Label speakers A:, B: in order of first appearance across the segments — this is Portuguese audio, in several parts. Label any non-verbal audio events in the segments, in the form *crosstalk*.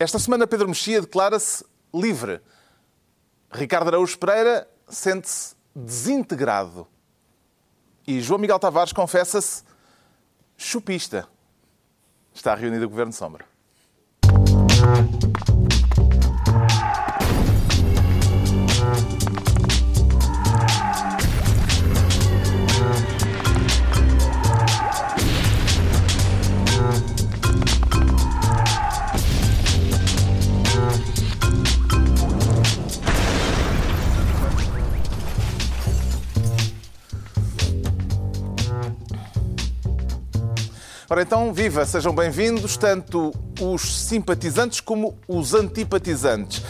A: Esta semana Pedro Mexia declara-se livre. Ricardo Araújo Pereira sente-se desintegrado. E João Miguel Tavares confessa-se chupista. Está reunido o Governo Sombra. Ora então, viva, sejam bem-vindos, tanto os simpatizantes como os antipatizantes.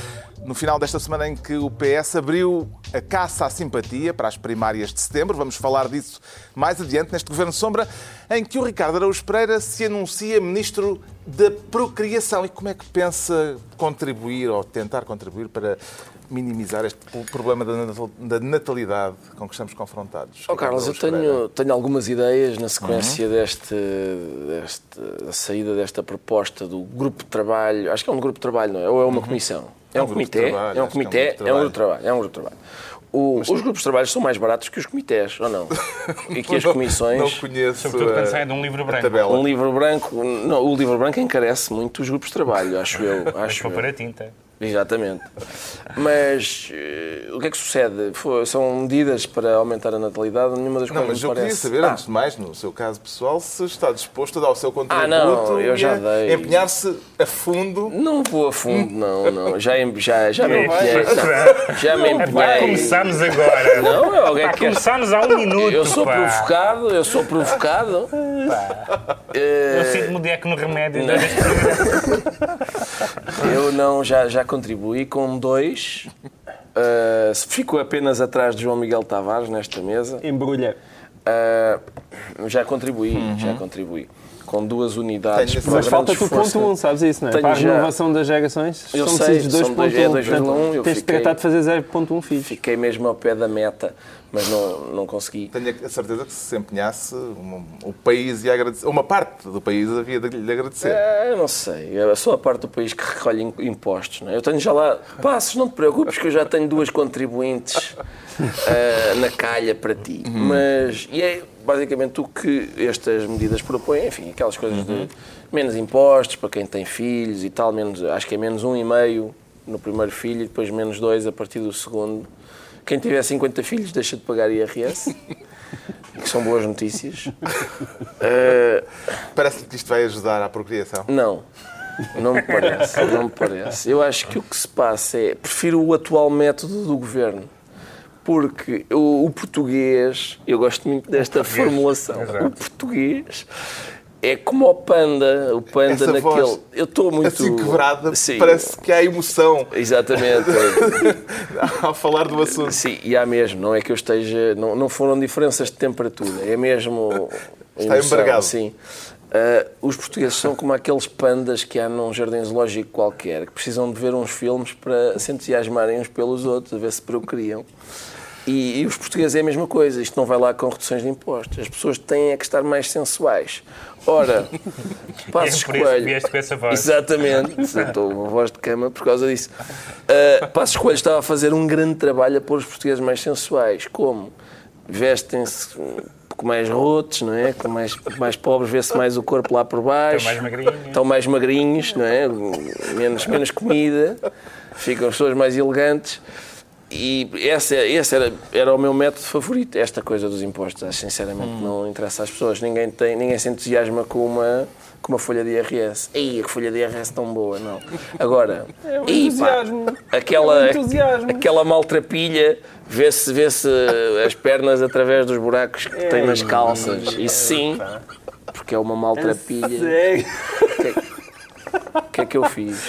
A: No final desta semana em que o PS abriu a caça à simpatia para as primárias de setembro, vamos falar disso mais adiante neste Governo Sombra, em que o Ricardo Araújo Pereira se anuncia Ministro da Procriação. E como é que pensa contribuir ou tentar contribuir para minimizar este problema da natalidade com que estamos confrontados?
B: Oh, Carlos, eu tenho, tenho algumas ideias na sequência uhum. deste, deste, da saída desta proposta do grupo de trabalho. Acho que é um grupo de trabalho, não é? Ou é uma uhum. comissão? É, é um, comitê, trabalho, é um comitê, é um grupo de trabalho. É um grupo de trabalho. O, Mas, os grupos de trabalho são mais baratos que os comitês, ou não? *laughs* E que as comissões.
A: Não conheço.
C: Sobretudo quando sai de um livro branco.
B: Um livro branco. Não, o livro branco encarece muito os grupos de trabalho, acho eu. Acho
C: Mas para a tinta.
B: Exatamente. Mas uh, o que é que sucede? Foi, são medidas para aumentar a natalidade, nenhuma das
A: não,
B: coisas
A: mas eu
B: parece...
A: queria saber, ah. antes de mais, no seu caso pessoal, se está disposto a dar o seu contributo
B: ah, não, eu já dei.
A: empenhar-se a fundo.
B: Não vou a fundo, não, não. Já, já, já me empenhei. Já me empenhei.
C: Vai, começamos agora.
B: Não, é alguém que...
C: Começamos há um minuto,
B: Eu sou
C: pá.
B: provocado, eu sou provocado.
C: Pá. Eu sinto-me de no remédio. Não. *laughs*
B: eu não, já, já contribuí com dois. Uh, fico apenas atrás de João Miguel Tavares nesta mesa.
D: Embrulha.
B: Uh, já contribuí, uhum. já contribuí. Com duas unidades.
D: Mas falta-te o ponto 1, um, sabes isso, não é? Tenho Para a renovação das gerações,
B: eu são sei,
D: precisos 2.1. Tens de tratar de fazer 0.1 filhos.
B: Fiquei mesmo ao pé da meta mas não, não consegui.
A: Tenho a certeza que se empenhasse, um, o país ia agradecer, uma parte do país havia de lhe agradecer.
B: É, não sei, é só a parte do país que recolhe impostos. Não é? Eu tenho já lá, passos, não te preocupes que eu já tenho duas contribuintes uh, *laughs* na calha para ti. Uhum. Mas, e é basicamente o que estas medidas propõem, enfim, aquelas coisas uhum. de menos impostos para quem tem filhos e tal, menos, acho que é menos um e meio no primeiro filho e depois menos dois a partir do segundo quem tiver 50 filhos deixa de pagar IRS. que são boas notícias. Uh,
A: Parece que isto vai ajudar à procriação?
B: Não. Não me parece, não me parece. Eu acho que o que se passa é. Prefiro o atual método do governo. Porque o, o português, eu gosto muito desta formulação. O português é como o panda, o panda Essa naquele. Voz,
A: eu estou muito. Assim quebrada, Sim. parece que há emoção.
B: Exatamente. *laughs*
A: Ao falar do assunto.
B: Sim, e há mesmo, não é que eu esteja. Não, não foram diferenças de temperatura, é mesmo. *laughs*
A: Está emoção, embargado.
B: Sim. Uh, os portugueses são como aqueles pandas que há num jardim zoológico qualquer, que precisam de ver uns filmes para se entusiasmarem uns pelos outros, a ver se procriam. E, e, os portugueses é a mesma coisa, isto não vai lá com reduções de impostos. As pessoas têm é que estar mais sensuais. Ora, *laughs* Passos
C: é Coelho. com essa voz.
B: Exatamente, *laughs* estou uma voz de cama por causa disso. Uh, Passos Coelho estava a fazer um grande trabalho a pôr os portugueses mais sensuais. Como? Vestem-se com mais rotos, não é? Com mais, mais pobres, vê-se mais o corpo lá por baixo.
C: Estão mais magrinhos.
B: Estão mais magrinhos, não é? Menos, menos comida. Ficam as pessoas mais elegantes. E esse, esse era, era o meu método favorito, esta coisa dos impostos. Acho sinceramente hum. não interessa às pessoas. Ninguém, tem, ninguém se entusiasma com uma, com uma folha de IRS. Ei, a folha de IRS tão boa, não. Agora,
D: é um.
B: Pá, aquela, é um aquela maltrapilha, vê-se vê -se as pernas através dos buracos que é, tem nas calças. É, e sim, porque é uma maltrapilha. É o que é que eu fiz?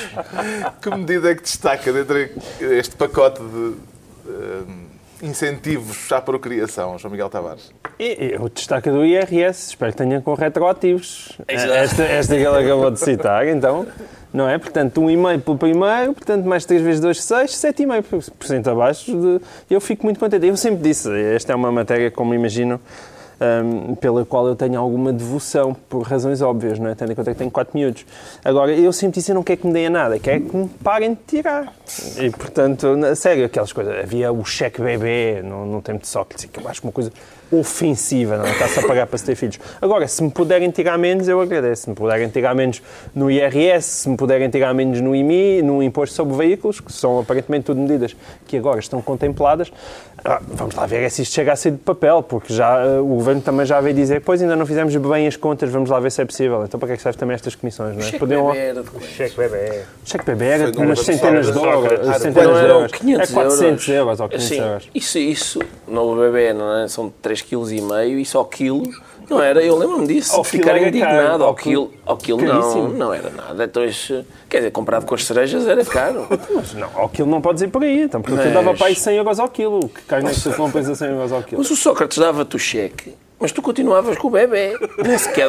A: Que medida é que destaca dentro deste pacote de incentivos à procriação, João Miguel Tavares?
D: Eu destaca do IRS, espero que tenha com retroativos. Esta, esta que ele acabou de citar, então, não é? Portanto, 1,5 pelo primeiro, portanto, mais 3 vezes 2, 6, 7,5% abaixo. De... Eu fico muito contente. Eu sempre disse, esta é uma matéria, como imagino, um, pela qual eu tenho alguma devoção, por razões óbvias, não é? tendo em conta que tenho 4 minutos. Agora, eu sempre disse, eu não quero que me deem a nada, quero que me parem de tirar. E, portanto, na, sério, aquelas coisas, havia o cheque bebê no, no tempo de Sócrates, que eu acho uma coisa ofensiva, não é? está-se a pagar para se ter filhos. Agora, se me puderem tirar menos, eu agradeço. Se me puderem tirar menos no IRS, se me puderem tirar menos no IMI, no Imposto sobre Veículos, que são aparentemente tudo medidas que agora estão contempladas, ah, vamos lá ver se isto chega a ser de papel, porque já uh, o Governo também já veio dizer, pois ainda não fizemos bem as contas, vamos lá ver se é possível. Então para que é que serve também estas comissões, não é?
B: Cheque Podiam... bebê era de
C: Cheque bebê.
D: Cheque bebê era de umas centenas de euros. Centenas de euros. 500 é 400 euros, euros ou 500
B: Sim,
D: euros.
B: Isso, isso, no bebê, não é? São 3,5 kg e só quilo não era, eu lembro-me disso,
D: ao
B: ficar indignado.
D: Ao,
B: quilo, ao quilo não, não era nada. Então, quer dizer, comprado com as cerejas era caro. *laughs*
D: Mas não, ao quilo não podes ir por aí, então, porque Mas... dava para aí 100 euros ao quilo. Que carne é que tu compras a 100 euros ao quilo?
B: Mas o Sócrates dava-te o cheque mas tu continuavas com o bebê. Nem sequer.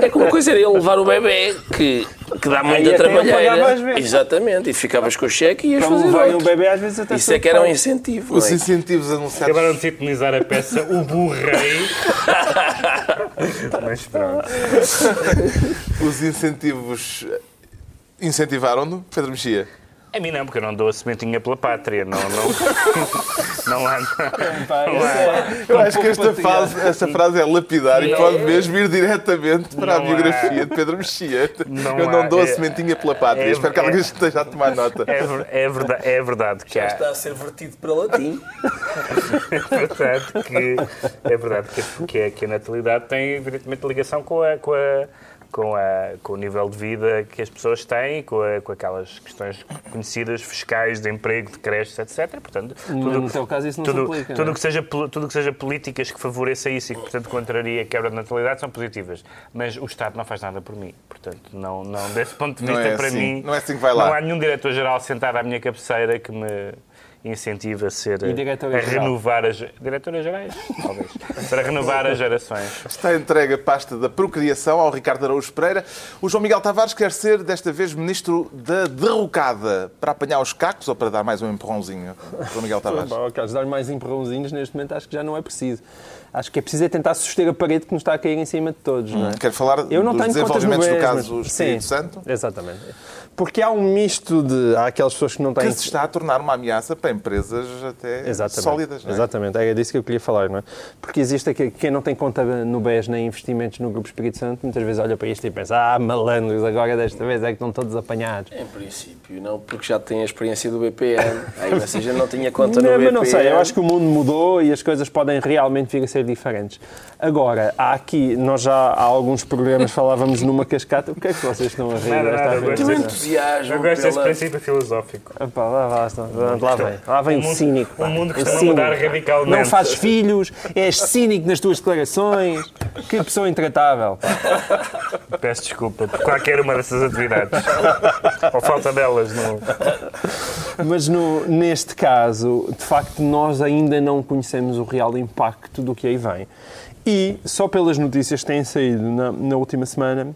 B: É como coisa era ele levar o bebê, que, que dá muita trabalheira. Exatamente. E ficavas com o cheque e ias
D: então,
B: fazer.
D: O bebê às vezes até
B: Isso é que era um incentivo.
A: Os
B: é?
A: incentivos anunciados.
C: Acabaram de sintonizar a peça O Burrei. *laughs* mas pronto.
A: Os incentivos incentivaram-no, Pedro Mexia?
C: A mim não, porque eu não dou a sementinha pela pátria. Não, não, não há. Não
A: há eu acho que esta, fase, esta frase é lapidar e pode mesmo ir diretamente para a biografia há. de Pedro Mexia. Não eu não há. dou a é- sementinha pela pátria. É, Espero que alguém é, esteja a tomar nota.
C: É, é, verdade, é verdade que
B: Já
C: há...
B: está a ser vertido para latim. *laughs*
C: é verdade que, é verdade que, que, a, que a natalidade tem, evidentemente, ligação com a, com a com, o nível de vida que as pessoas têm, com, a, com aquelas questões conhecidas, fiscais, de emprego, de creches, etc. Portanto,
D: tudo, no teu caso isso não
C: tudo,
D: se aplica,
C: tudo
D: não
C: é? que seja Tudo que seja políticas que favoreça isso e que, portanto, contraria a quebra de natalidade são positivas. Mas o Estado não faz nada por mim. Portanto, não, não desse ponto de vista,
A: é
C: para
A: assim.
C: mim,
A: não, é assim que vai lá.
C: não há nenhum diretor-geral sentado à minha cabeceira que me incentiva a ser a, a renovar as diretora gerais, talvez, *laughs* para renovar as gerações.
A: Está entregue a pasta da procriação ao Ricardo Araújo Pereira. O João Miguel Tavares quer ser desta vez ministro da derrocada para apanhar os cacos ou para dar mais um empurrãozinho? João Miguel *laughs* Tavares.
D: Bom, caso dar mais empurrãozinhos neste momento acho que já não é preciso. Acho que é preciso é tentar suster a parede que nos está a cair em cima de todos. Não é?
A: Quero falar Eu não dos tenho desenvolvimentos do caso Espírito
D: Sim,
A: Santo?
D: Exatamente. Porque há um misto de. Há aquelas pessoas que não têm.
A: Que se está a tornar uma ameaça para empresas até
D: Exatamente.
A: sólidas. Não é?
D: Exatamente, era disso que eu queria falar, não é? Porque existe aqui, quem não tem conta no BES nem investimentos no Grupo Espírito Santo, muitas vezes olha para isto e pensa: ah, malandros, agora desta vez é que estão todos apanhados.
B: Em princípio, não, porque já tem a experiência do BPN. Aí, ou seja, não tinha conta não, no
D: BPN.
B: Mas
D: não sei, eu acho que o mundo mudou e as coisas podem realmente vir a ser diferentes. Agora, há aqui, nós já há alguns programas falávamos numa cascata. O que é que vocês estão a rir?
C: Nada, nada,
B: que entusiasmo.
C: Eu gosto desse princípio filosófico.
D: Epá, lá, lá, lá, lá vem, lá vem o,
C: mundo,
D: cínico.
C: O mundo que está a mudar radicalmente.
D: Não fazes filhos, és cínico nas tuas declarações. Que pessoa intratável.
C: Peço desculpa por qualquer uma dessas atividades. Ou falta delas. No...
D: Mas no, neste caso, de facto, nós ainda não conhecemos o real impacto do que aí vem. E só pelas notícias que têm saído na, na última semana,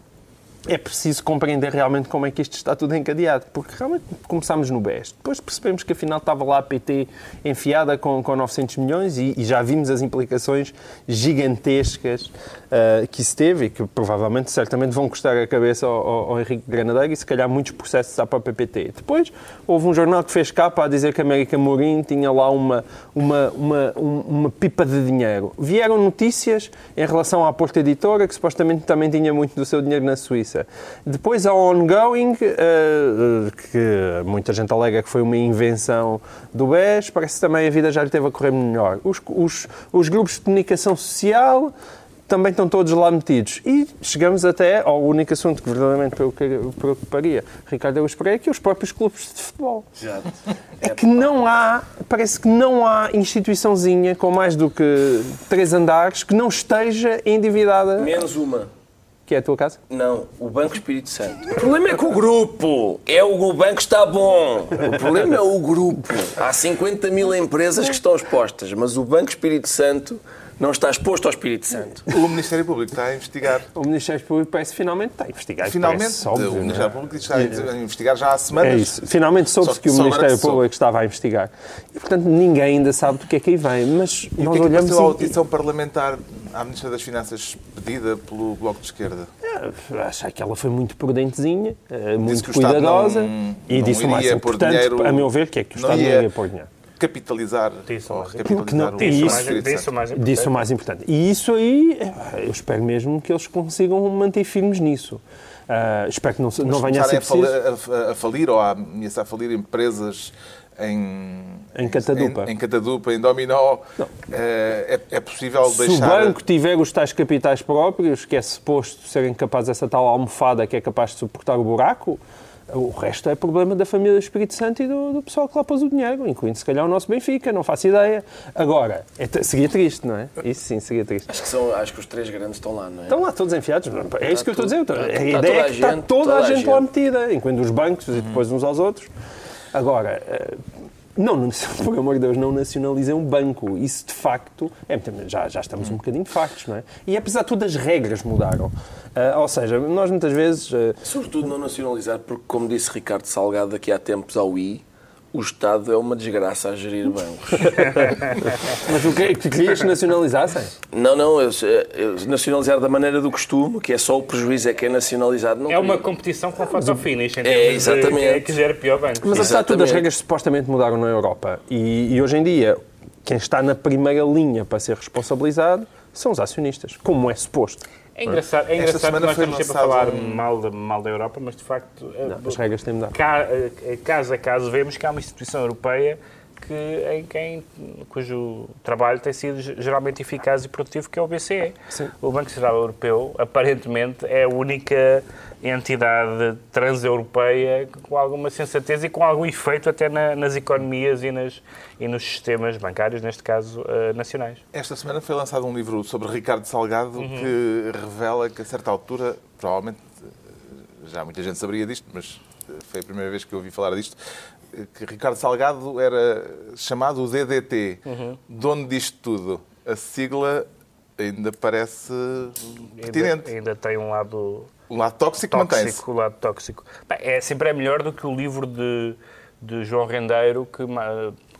D: é preciso compreender realmente como é que isto está tudo encadeado, porque realmente começámos no BES, depois percebemos que afinal estava lá a PT enfiada com, com 900 milhões e, e já vimos as implicações gigantescas uh, que isso teve e que provavelmente, certamente vão custar a cabeça ao, ao, ao Henrique Granadeiro e se calhar muitos processos à própria PT. Depois houve um jornal que fez capa a dizer que a América Mourinho tinha lá uma, uma, uma, uma pipa de dinheiro. Vieram notícias em relação à Porta Editora, que supostamente também tinha muito do seu dinheiro na Suíça. Depois a ongoing, uh, que muita gente alega que foi uma invenção do BES, parece que também a vida já lhe teve a correr melhor. Os, os, os grupos de comunicação social também estão todos lá metidos. E chegamos até ao único assunto que verdadeiramente preocuparia Ricardo Eus Pereira, que é os próprios clubes de futebol.
B: Exato.
D: É que não há, parece que não há instituiçãozinha com mais do que três andares que não esteja endividada.
B: Menos uma.
D: Que é a tua casa?
B: Não, o Banco Espírito Santo. O problema é que o grupo. É o, o banco está bom. O problema é o grupo. Há 50 mil empresas que estão expostas, mas o Banco Espírito Santo não está exposto ao Espírito Santo.
A: O Ministério Público está a investigar.
D: O Ministério Público parece finalmente está a investigar.
A: Finalmente,
D: parece, óbvio,
A: o Ministério Público está a investigar já há semanas.
D: É isso. Finalmente soube-se que o Ministério Público estava a investigar. E, portanto, ninguém ainda sabe do que é que aí vem. Mas
A: e
D: nós
A: o que é que
D: olhamos...
A: a audição parlamentar à Ministra das Finanças pedida pelo Bloco de Esquerda?
D: É, acho que ela foi muito prudentezinha, eh, muito cuidadosa
A: não-
D: e
A: não
D: disse o mais importante,
A: dinheiro-
D: a meu ver, que é que o
A: não
D: Estado não
A: ia-
D: iria pôr dinheiro.
A: Capitalizar.
C: Disse o
A: ou
C: mais
A: recapitalizar
D: Porque não-
A: o-
D: disse
C: Disse
D: o
C: o
A: Espírito
C: mais, o importante.
D: Disse o mais importante. E isso aí, eh, eu espero mesmo que eles consigam manter firmes nisso. Ah, espero que não, se- não venha a ser
A: começarem a,
D: preciso.
A: fali- a- a falir ou a ameaçar falir empresas em,
D: Em Catadupa.
A: Em, em Catadupa, em Dominó. Eh, É, é possível
D: Se o
A: deixar.
D: banco tiver os tais capitais próprios, que é suposto serem capazes dessa tal almofada que é capaz de suportar o buraco, o resto é problema da família do Espírito Santo e do, do pessoal que lá pôs o dinheiro, incluindo se calhar o nosso Benfica, não faço ideia. Agora, é seria triste, não é? Isso sim, seria triste.
B: Acho que, são, acho que os três grandes estão lá, não é?
D: Estão lá todos enfiados. É isso que eu estou a dizer.
B: tudo-
D: A
B: está
D: ideia é
B: a
D: que está toda, a
B: a
D: gente lá metida, incluindo os bancos e depois uns aos outros. Agora, eh, não, *laughs* por amor de Deus, não nacionalizem um banco. Isso, de facto, é, já, já estamos um bocadinho de factos, não é? E, apesar de tudo, as regras mudaram. Ah, ou seja, nós muitas vezes... eh,
B: Sobretudo não nacionalizar, porque, como disse Ricardo Salgado daqui há tempos ao I, o Estado é uma desgraça a gerir bancos. *laughs*
D: mas o que é que querias que nacionalizassem?
B: não, não, eu, eu nacionalizar da maneira do costume, que é só o prejuízo é que é nacionalizado. Não
C: É uma
B: queria.
C: competição com foto finish. em
B: É,
C: de
B: exatamente.
C: Quem é que gera pior banco.
D: Mas, apesar de tudo, as regras supostamente mudaram na Europa. E, e hoje em dia, quem está na primeira linha para ser responsabilizado são os acionistas, como é suposto.
C: É engraçado, é
A: Esta
C: engraçado que
A: semana
C: nós estamos sempre a falar
A: um-
C: mal, da, mal da Europa, mas de facto, eh,
D: Não, as regras têm mudado.
C: ca- eh, caso a caso, vemos que há uma instituição europeia que, em quem, cujo trabalho tem sido geralmente eficaz e produtivo, que é o BCE.
D: Sim.
C: O Banco Central Europeu, aparentemente, é a única entidade transeuropeia com alguma sensatez e com algum efeito até na- nas economias e, nas, e nos sistemas bancários, neste caso, eh, nacionais.
A: Esta semana foi lançado um livro sobre Ricardo Salgado
C: Uhum.
A: que revela que, a certa altura, provavelmente eh, já muita gente saberia disto, mas eh, foi a primeira vez que eu ouvi falar disto, que Ricardo Salgado era chamado o DDT,
C: Uhum.
A: dono disto tudo. A sigla ainda parece pertinente.
C: Ainda, ainda tem um lado
A: O lado tóxico, mantém-se.
C: tóxico, o lado tóxico. Bem, é sempre é melhor do que o livro de, de João Rendeiro que,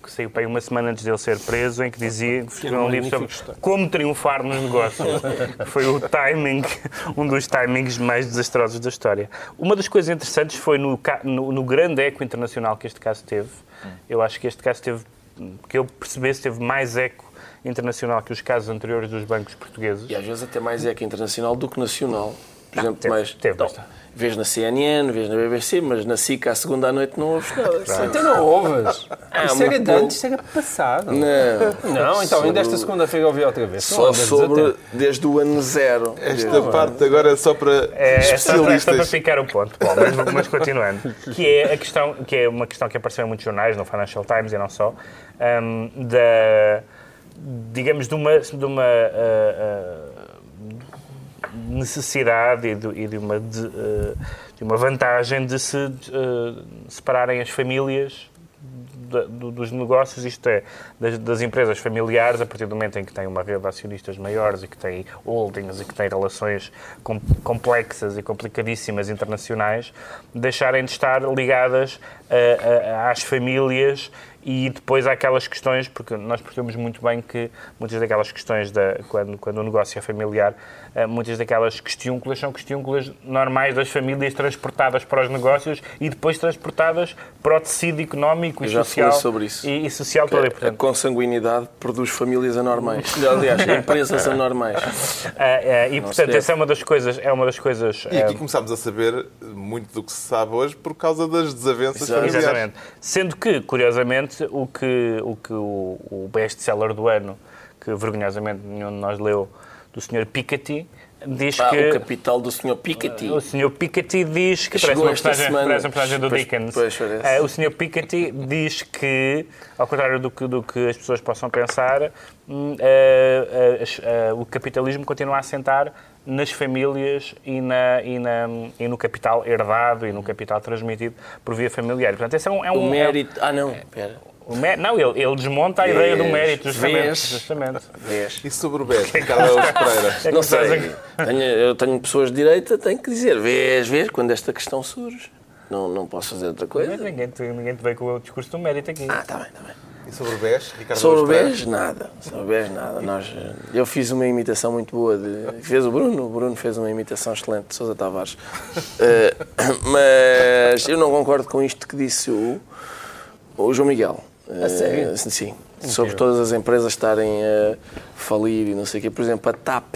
C: que saiu para aí uma semana antes dele ser preso, em que dizia que escreveu um livro sobre como triunfar nos negócios. *laughs* foi o timing, um dos timings mais desastrosos da história. Uma das coisas interessantes foi no, no, no grande eco internacional que este caso teve. Eu acho que este caso teve, que eu percebesse, teve mais eco internacional que os casos anteriores dos bancos portugueses.
B: E às vezes até mais que internacional do que nacional. Por exemplo,
C: teve-
B: mais.
C: teve
B: Não, vês na CNN, vês na BBC, mas na SIC à segunda à noite não ouves nada.
D: Então não ouves.
B: Ah,
D: isso era de antes, isso era passado.
B: Não,
D: Não, então ainda esta
B: Sobre-
D: segunda-feira ouvi outra vez. Não
B: só sobre desde o ano zero.
A: Esta parte agora é só para
C: É, é só, para-
A: especialistas.
C: ficar o ponto, Paulo, mas, mas continuando. Que é, a questão, que é uma questão que apareceu em muitos jornais, no Financial Times e não só, hum, da, digamos, de uma, de uma ah, ah, necessidade e de, e de uma, de, ah, de uma vantagem de se ah, separarem as famílias dos negócios, isto é, das, das empresas familiares, a partir do momento em que têm uma rede de acionistas maiores e que têm holdings e que têm relações com- complexas e complicadíssimas internacionais, deixarem de estar ligadas a- às famílias e depois há aquelas questões, porque nós percebemos muito bem que muitas daquelas questões, da, quando, quando o negócio é familiar, eh, muitas daquelas questiúnculas são questiúnculas normais das famílias transportadas para os negócios e depois transportadas para o tecido económico e social.
B: falei sobre isso.
C: E, e social todo.
B: A
C: portanto,
B: consanguinidade produz famílias anormais. Aliás, empresas *laughs* anormais.
C: ah, ah, e, portanto
B: deve.
C: essa é uma das coisas. É uma das coisas
A: E aqui
C: ah,
A: começámos a saber muito do que se sabe hoje por causa das desavenças
B: Exato.
A: familiares.
C: Exatamente. Sendo que, curiosamente, o que o, que o, o best-seller do ano, que vergonhosamente nenhum de nós leu, do Sr. Piketty, diz
B: Ah,
C: que...
B: o capital do Sr. Piketty.
C: O Sr. Piketty diz que
B: Chegou
C: parece uma personagem,
B: semana.
C: parece uma personagem do
B: Pois-
C: Dickens.
B: pois.
C: Eh, o Sr. Piketty diz que, ao contrário do que, do que as pessoas possam pensar, as- eh, o capitalismo continua a assentar nas famílias e, na, e, na, e no capital herdado e no capital transmitido por via familiar. Portanto, esse é um... É
B: O
C: um
B: mérito. Ah, não, espera.
C: o mé- não, ele, ele desmonta a ideia do
B: Vês,
C: mérito, justamente.
B: vês.
C: justamente.
B: Vês?
A: E sobre o BES, Araújo Pereira? *laughs*
C: É
B: Não sei. Tenho- eu tenho pessoas de direita, tenho que dizer, vês, vês, quando esta questão surge. Não, não posso fazer outra
C: Mas
B: coisa.
C: ninguém te, ninguém te veio com o discurso do mérito aqui.
B: Ah, está bem, está bem.
A: E sobre o BES, Ricardo
B: Sobre o? BES, nada. Sobre o BES, nada. Nós, eu fiz uma imitação muito boa. De, fez o Bruno. O Bruno fez uma imitação excelente de Sousa Tavares. Eh, *coughs* mas eu não concordo com isto que disse o, o João Miguel.
D: A sério?
B: Eh, sim. Sobre todas as empresas estarem a falir e não sei o quê. Por exemplo, a TAP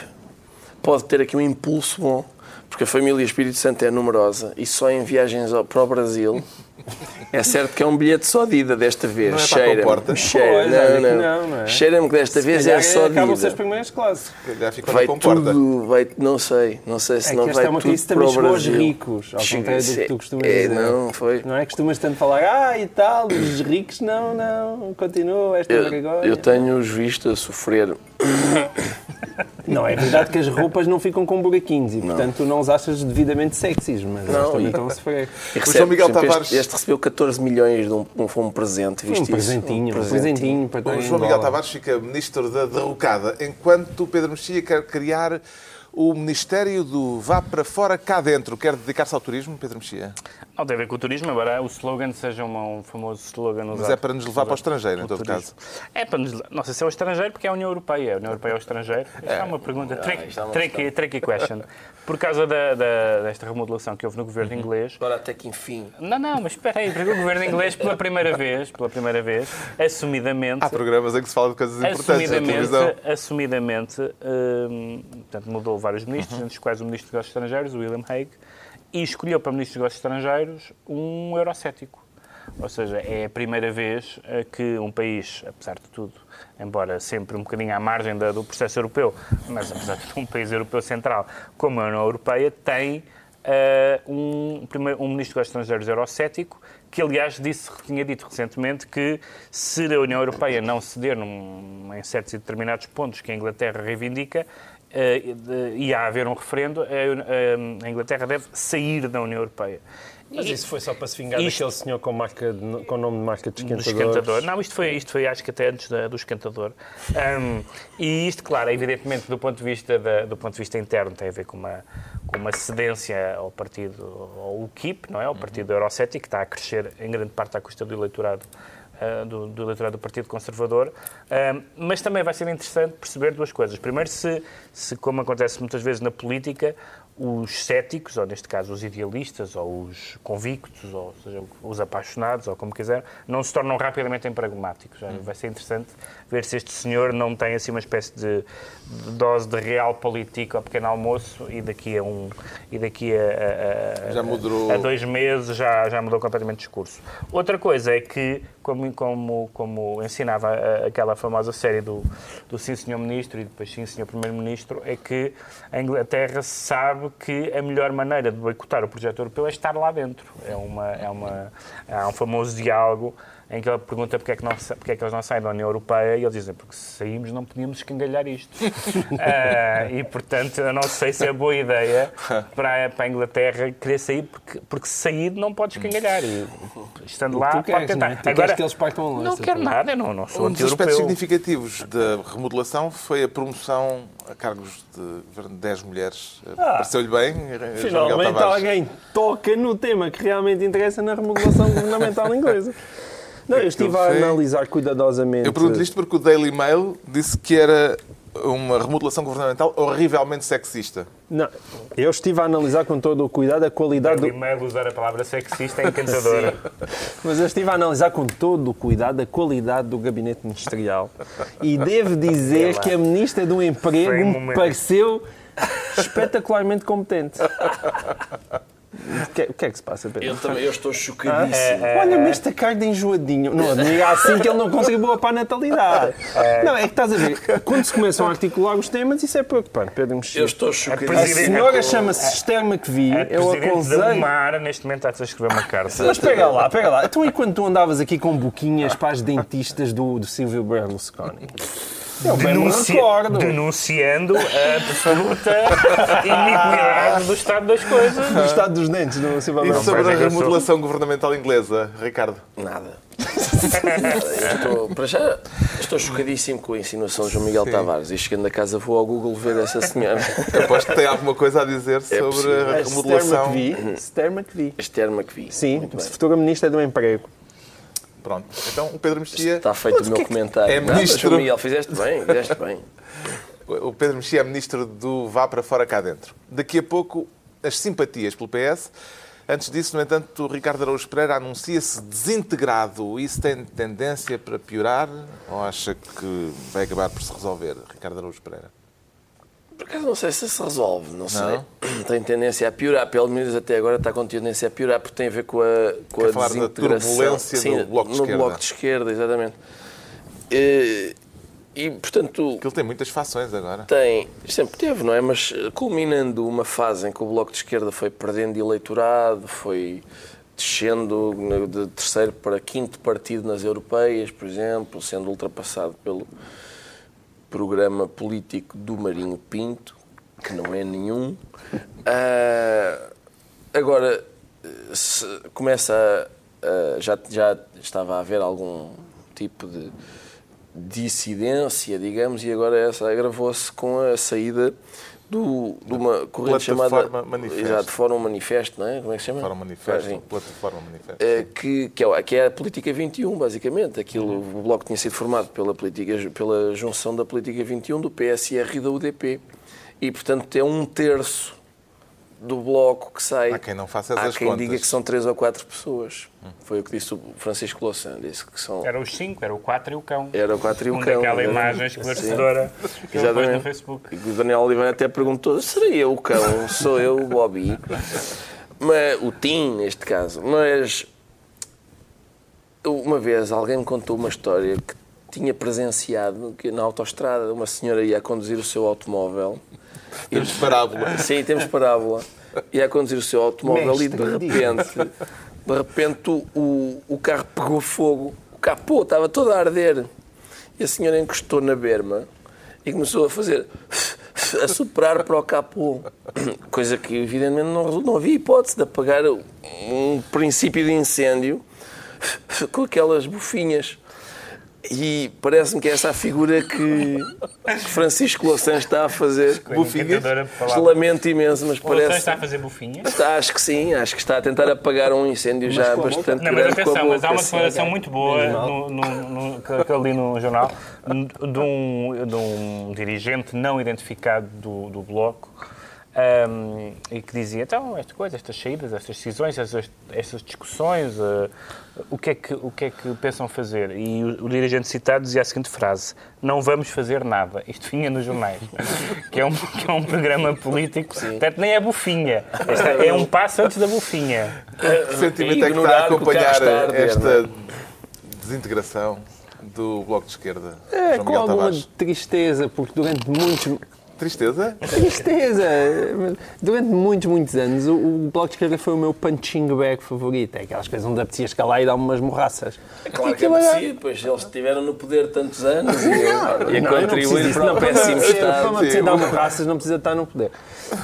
B: pode ter aqui um impulso bom, porque a família Espírito Santo é numerosa e só em viagens ao- para o Brasil *laughs* é certo que é um bilhete só de ida desta vez.
A: Não é para a
B: Cheira-me.
A: comporta?
B: Cheira,
D: Pois,
B: não, não.
D: não, não é?
B: Cheira-me que desta vez é só de
D: Acabam-se as
B: ida.
D: primeiras classes.
A: Se
B: Vai tudo, vai, não sei, não sei se
D: É
B: não vai
D: é uma
B: tudo
D: crise
B: para
D: também
B: o
D: chegou aos
B: Brasil.
D: ricos, ao contrário do que tu costumas
B: é,
D: dizer.
B: Não, foi.
D: Não é? Costumas tanto falar, ah, e tal, os ricos, não, não, continua esta
B: Eu,
D: vergonha.
B: eu tenho-os visto a sofrer.
D: Não, é verdade que as roupas não ficam com buraquinhos e, portanto, tu não os achas devidamente sexys, mas
B: Não,
D: também estão a sofrer.
B: E
A: João Miguel
B: exemplo,
A: Tavares-
B: Este, este recebeu 14 milhões de um, um, um presente,
D: Um
B: viste isso?
D: presentinho, um presentinho para estar
A: O
D: em
A: João Miguel. Tavares fica ministro da derrocada, enquanto o Pedro Mexia quer criar o Ministério do Vá para Fora cá dentro. Quer dedicar-se ao turismo, Pedro Mexia?
C: Não tem a ver com o turismo, embora o slogan seja uma- um famoso slogan usado.
A: Mas é para nos levar para o estrangeiro, em
C: pelo
A: todo
C: turismo.
A: caso.
C: É para nos... Não sei se é o estrangeiro, porque é a União Europeia. A União Europeia é o estrangeiro. Isto é, uma pergunta tricky,
B: isto é uma
C: tricky, tricky question. Por causa da, da- desta remodelação que houve no governo inglês,
B: Agora até que enfim.
C: não, não, mas espera aí, porque o governo inglês, pela primeira vez, pela primeira vez, assumidamente,
A: Há programas em que se fala de coisas importantes
C: assumidamente, assumidamente hum, portanto, mudou vários ministros, entre os quais o ministro dos Negócios Estrangeiros, o William Hague, e escolheu para ministro dos Negócios Estrangeiros um eurocético. Ou seja, é a primeira vez eh, que um país, apesar de tudo, embora sempre um bocadinho à margem do processo europeu, mas apesar de tudo um país europeu central como a União Europeia, tem eh, um, primeiro, um ministro dos Estrangeiros eurocético, que aliás disse, tinha dito recentemente que se a União Europeia não ceder num, em certos e determinados pontos que a Inglaterra reivindica, eh, de- ia haver um referendo, a, a- a Inglaterra deve sair da União Europeia.
D: Mas
C: E-
D: isso foi só para se vingar
C: Isto-
D: daquele senhor com, marca com nome de marca de
C: esquentador. Não, isto foi, isto foi acho que até antes da- do esquentador. Ahm, e isto, claro, evidentemente, do ponto de vista, da- do ponto de vista interno, tem a ver com uma, com uma cedência ao partido, ao UKIP, não é? Ao partido eurocético, que está a crescer em grande parte à custa do eleitorado. Ah, Do, do eleitorado do Partido Conservador, Ahm, mas também vai ser interessante perceber duas coisas. Primeiro, se, se, como acontece muitas vezes na política, os céticos, ou neste caso os idealistas, ou os convictos, ou seja, os apaixonados, ou como quiser, não se tornam rapidamente em pragmáticos. Vai ser interessante ver se este senhor não tem assim uma espécie de, de dose de real político ao pequeno almoço e daqui a um e daqui a, a- a-
A: Já mudou.
C: a dois meses já, já mudou completamente de discurso. Outra coisa é que, como, como, como ensinava aquela famosa série do, do Sim Senhor Ministro e depois Sim Senhor Primeiro-Ministro, é que a Inglaterra sabe que a melhor maneira de boicotar o projeto europeu é estar lá dentro. É uma, é uma, há um famoso diálogo em que ele pergunta porque é que, não, porque é que eles não saem da União Europeia e eles dizem porque se saímos não podíamos escangalhar isto. Ah, *laughs* e, portanto, eu não sei se é boa ideia *laughs* para, a- para a Inglaterra querer sair, porque, porque se sair não pode escangalhar. E, estando lá,
D: Tu
C: pode
D: queres,
C: tentar.
D: não é? Tu queres que eles partam a lança,
C: Não quero
D: tu.
C: nada, eu não, não sou
A: Um dos aspectos significativos da remodelação foi a promoção a cargos de 10 mulheres.
C: Ah,
A: Pareceu-lhe bem, Miguel
D: Finalmente alguém toca no tema que realmente interessa na remodelação governamental inglesa. *laughs* Não, eu estive a
A: foi-
D: analisar cuidadosamente.
A: Eu pergunto isto porque o Daily Mail disse que era uma remodelação governamental horrivelmente sexista.
D: Não, eu estive a analisar com todo o cuidado a qualidade
C: O
D: do...
C: e-mail usar a palavra sexista é encantadora. *laughs*
D: Mas eu estive a analisar com todo o cuidado a qualidade do gabinete ministerial. E devo dizer que a ministra do Emprego
C: um
D: me pareceu espetacularmente competente. O que, o que é que se passa, Pedro?
B: Eu também eu estou chocadíssimo.
D: Olha-me esta cara de enjoadinho. Não, não é assim que ele não contribua para a natalidade. Não, é que estás a ver, quando se começam a articular os temas, isso é preocupante, Pedro
B: Eu
D: Mexia.
B: estou
D: A
B: chocadíssimo.
C: Presidente-
D: senhora chama-se Esther McVie,
C: A
D: eu aconselho...
C: Umar, neste momento, está a escrever uma carta.
D: Mas pega lá, pega lá. Então e quando tu andavas aqui com boquinhas para as dentistas do, do Silvio Berlusconi? Eu
C: denunciando a absoluta *laughs* iniquidade do estado das coisas.
D: Do estado dos dentes do Silvio
A: E
D: Berlusconi.
A: sobre
C: é
A: a
C: sou-
A: remodelação governamental inglesa, Ricardo?
B: Nada. Estou, para já, estou chocadíssimo com a insinuação de João Miguel Tavares. E chegando a casa vou ao Google ver essa senhora.
A: Eu aposto que tem alguma coisa a dizer sobre
B: possível.
A: a
D: Esther
A: remodelação.
D: McVie. Esther McVie.
B: Que vi.
D: Sim, futura Ministra do Emprego.
A: Pronto. Então o Pedro Mexia.
B: Está feito o meu comentário.
A: é
B: Não, mas,
A: ministro-
B: João Miguel, fizeste bem, fizeste bem.
A: O Pedro Mexia é ministro do Vá para Fora cá dentro. Daqui a pouco, as simpatias pelo PS. Antes disso, no entanto, o Ricardo Araújo Pereira anuncia-se desintegrado. Isso tem tendência para piorar ou acha que vai acabar por se resolver, Ricardo Araújo Pereira?
B: Por acaso não sei se se resolve, não sei.
A: Não? *clears throat*
B: Tem tendência a piorar, pelo menos até agora está com tendência a piorar, porque tem a ver com a, com
A: Quer
B: a
A: falar da
B: desintegração.
A: turbulência
B: Sim,
A: do Bloco de
B: no
A: Esquerda.
B: Bloco de Esquerda, exatamente. E, e, portanto,
A: Porque ele tem muitas fações agora.
B: tem, sempre teve, não é? Mas eh, culminando uma fase em que o Bloco de Esquerda foi perdendo eleitorado, foi descendo de terceiro para quinto partido nas europeias, por exemplo, sendo ultrapassado pelo programa político do Marinho Pinto, que não é nenhum. Ah, agora, começa a, a- já, já estava a haver algum tipo de dissidência, digamos, e agora essa agravou-se com a saída do, de uma corrente chamada
A: Manifesto.
B: Exato, Fórum Manifesto, não é? Como é que se chama?
A: Fórum Manifesto,
B: Sim.
A: plataforma Manifesto.
B: Eh, que, que, é, que é a política 21, basicamente. Aquilo, O Bloco tinha sido formado pela, política, pela junção da política 21 do PSR e da UDP. E, portanto, é um terço do Bloco que sai.
A: Há quem não faça
B: Há
A: essas
B: quem
A: contas.
B: diga que são três ou quatro pessoas. Foi o que disse o Francisco Louçã. Disse que são.
C: Era os cinco, era o quatro e o cão.
B: Era o quatro e o
C: Um
B: cão.
C: daquela
B: Era-
C: imagem esclarecedora que ele pôs no. Facebook.
B: E o Daniel Oliveira até perguntou: serei eu o cão? Sou eu o Bobby? Mas, o Tim, neste caso. Mas uma vez alguém me contou uma história que tinha presenciado que na autoestrada uma senhora ia conduzir o seu automóvel. *laughs*
A: Temos parábola.
B: Sim, temos parábola. Ia a conduzir o seu automóvel e de repente, de repente o, o, carro pegou fogo. O capô estava todo a arder. E a senhora encostou na berma e começou a fazer a soprar para o capô. *coughs* Coisa que evidentemente não, resulta- não havia hipótese de apagar um princípio de incêndio *coughs* com aquelas bufinhas. E parece-me que é essa a figura que Francisco Louçã está a fazer.
A: Bufinhas?
B: Lamento imenso, mas
C: O Louçã
B: parece.
C: está a fazer bufinhas?
B: Está, acho que sim, acho que está a tentar apagar um incêndio já
D: com a
B: bastante
C: Não, mas
B: grande a
C: atenção, mas há uma declaração muito boa no, no, no, que que eu li no jornal de um, de um dirigente não identificado do, do Bloco ahm, e que dizia, então, esta coisa, estas saídas, estas decisões, estas, estas discussões, eh, o, que é que, o que é que pensam fazer? E o, o dirigente citado dizia a seguinte frase, não vamos fazer nada. Isto vinha nos jornais, *laughs* que é um, que é um programa político, portanto nem é bufinha, Esta é um passo antes da bufinha.
A: Que sentimento é que está a acompanhar
B: está a arder,
A: esta
B: não
A: desintegração do Bloco de Esquerda?
D: É,
A: João
D: com
A: Miguel
D: alguma
A: Tavares.
D: tristeza, porque durante muitos.
A: Tristeza?
D: Tristeza! Durante muitos, muitos anos, o, o Bloco de Esquerda foi o meu punching bag favorito. É aquelas coisas onde apetecia escalar e dar umas morraças.
B: Claro que é
D: era-
B: possível, pois eles estiveram no poder tantos anos e, e a
D: Não, não
B: para
D: não.
B: o péssimo estado.
D: me apetecer dar morraças, não precisa estar no poder.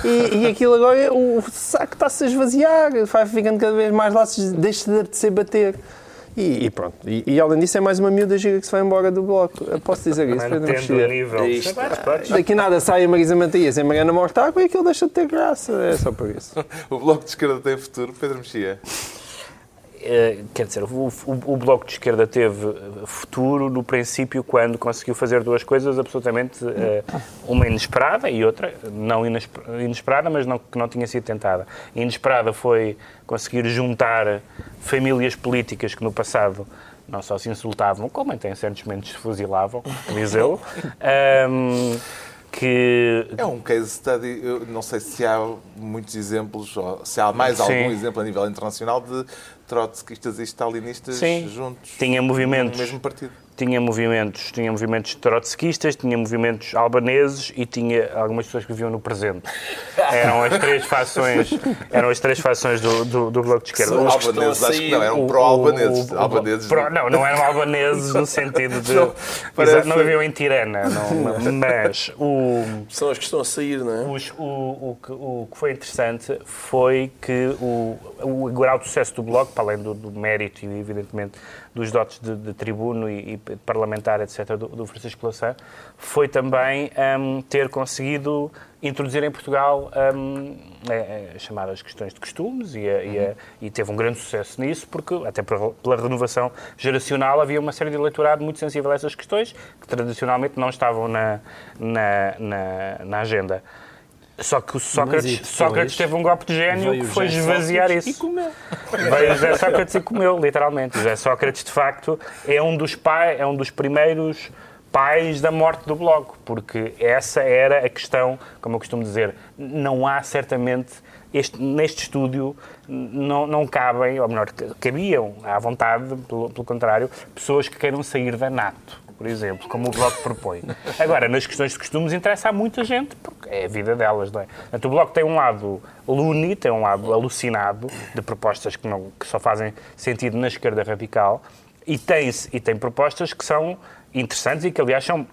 D: E, e aquilo agora, o saco está-se a esvaziar, vai ficando cada vez mais se deixa de apetecer bater. E, e pronto. E, e além disso, é mais uma miúda gira que se vai embora do bloco. Eu posso dizer isso, Pedro
C: Mantendo o
D: Mexia.
C: nível.
B: É isto.
D: Daqui nada sai a Marisa Matias e a Mariana Mortágua e aquilo deixa de ter graça. É só por isso. *laughs*
A: O Bloco de Esquerda tem futuro? Pedro Mexia?
C: Eh, quer dizer, o, o- o Bloco de Esquerda teve futuro no princípio quando conseguiu fazer duas coisas absolutamente, eh, uma inesperada e outra não inesp- inesperada, mas não, que não tinha sido tentada. Inesperada foi conseguir juntar famílias políticas que no passado não só se insultavam, como até em certos momentos se fuzilavam, diz ele, *laughs* Ahm, que
A: É um case study. Eu não sei se há muitos exemplos, ou se há mais
C: Sim.
A: algum exemplo a nível internacional de trotskistas e stalinistas
C: Sim.
A: juntos
C: Tinha movimentos.
A: no mesmo partido.
C: Tinha movimentos, tinha movimentos trotskistas, tinha movimentos albaneses e tinha algumas pessoas que viviam no presente. *laughs* Eram as três fações, eram as três fações do, do, do Bloco de Esquerda.
B: Os-
A: Albaneses, acho que não, eram
C: o-
A: pró-albaneses. Albaneses.
C: pro- não, não eram albaneses no sentido de. *laughs*
A: Não, parece-
C: não viviam em Tirana, não, mas o.
B: São os que estão a sair, não é?
C: Os- o, o que, o que foi interessante foi que o, o grau de sucesso do Bloco, para além do, do mérito e, evidentemente, dos dotes de, de tribuno e, parlamentar, etc., do, do Francisco Louçã, foi também um, ter conseguido introduzir em Portugal um, é, é, chamadas questões de costumes e, a, e, a, e, teve um grande sucesso nisso, porque até pela renovação geracional havia uma série de eleitorado muito sensível a essas questões que tradicionalmente não estavam na, na, na, na agenda. Só que o Sócrates, Sócrates teve um golpe de gênio que foi esvaziar isso.
D: E comeu.
C: Veio José Sócrates e comeu, literalmente. José Sócrates, de facto, é um dos, pai, é um dos primeiros pais da morte do Bloco, porque essa era a questão, como eu costumo dizer, não há certamente, este, neste estúdio não, não cabem, ou melhor, cabiam à vontade, pelo, pelo contrário, pessoas que queiram sair da NATO por exemplo, como o Bloco propõe. Agora, nas questões de costumes interessa a muita gente, porque é a vida delas, não é? Portanto, o Bloco tem um lado loony, tem um lado alucinado, de propostas que, não, que só fazem sentido na esquerda radical, e tem, e tem propostas que são interessantes e que, aliás, são,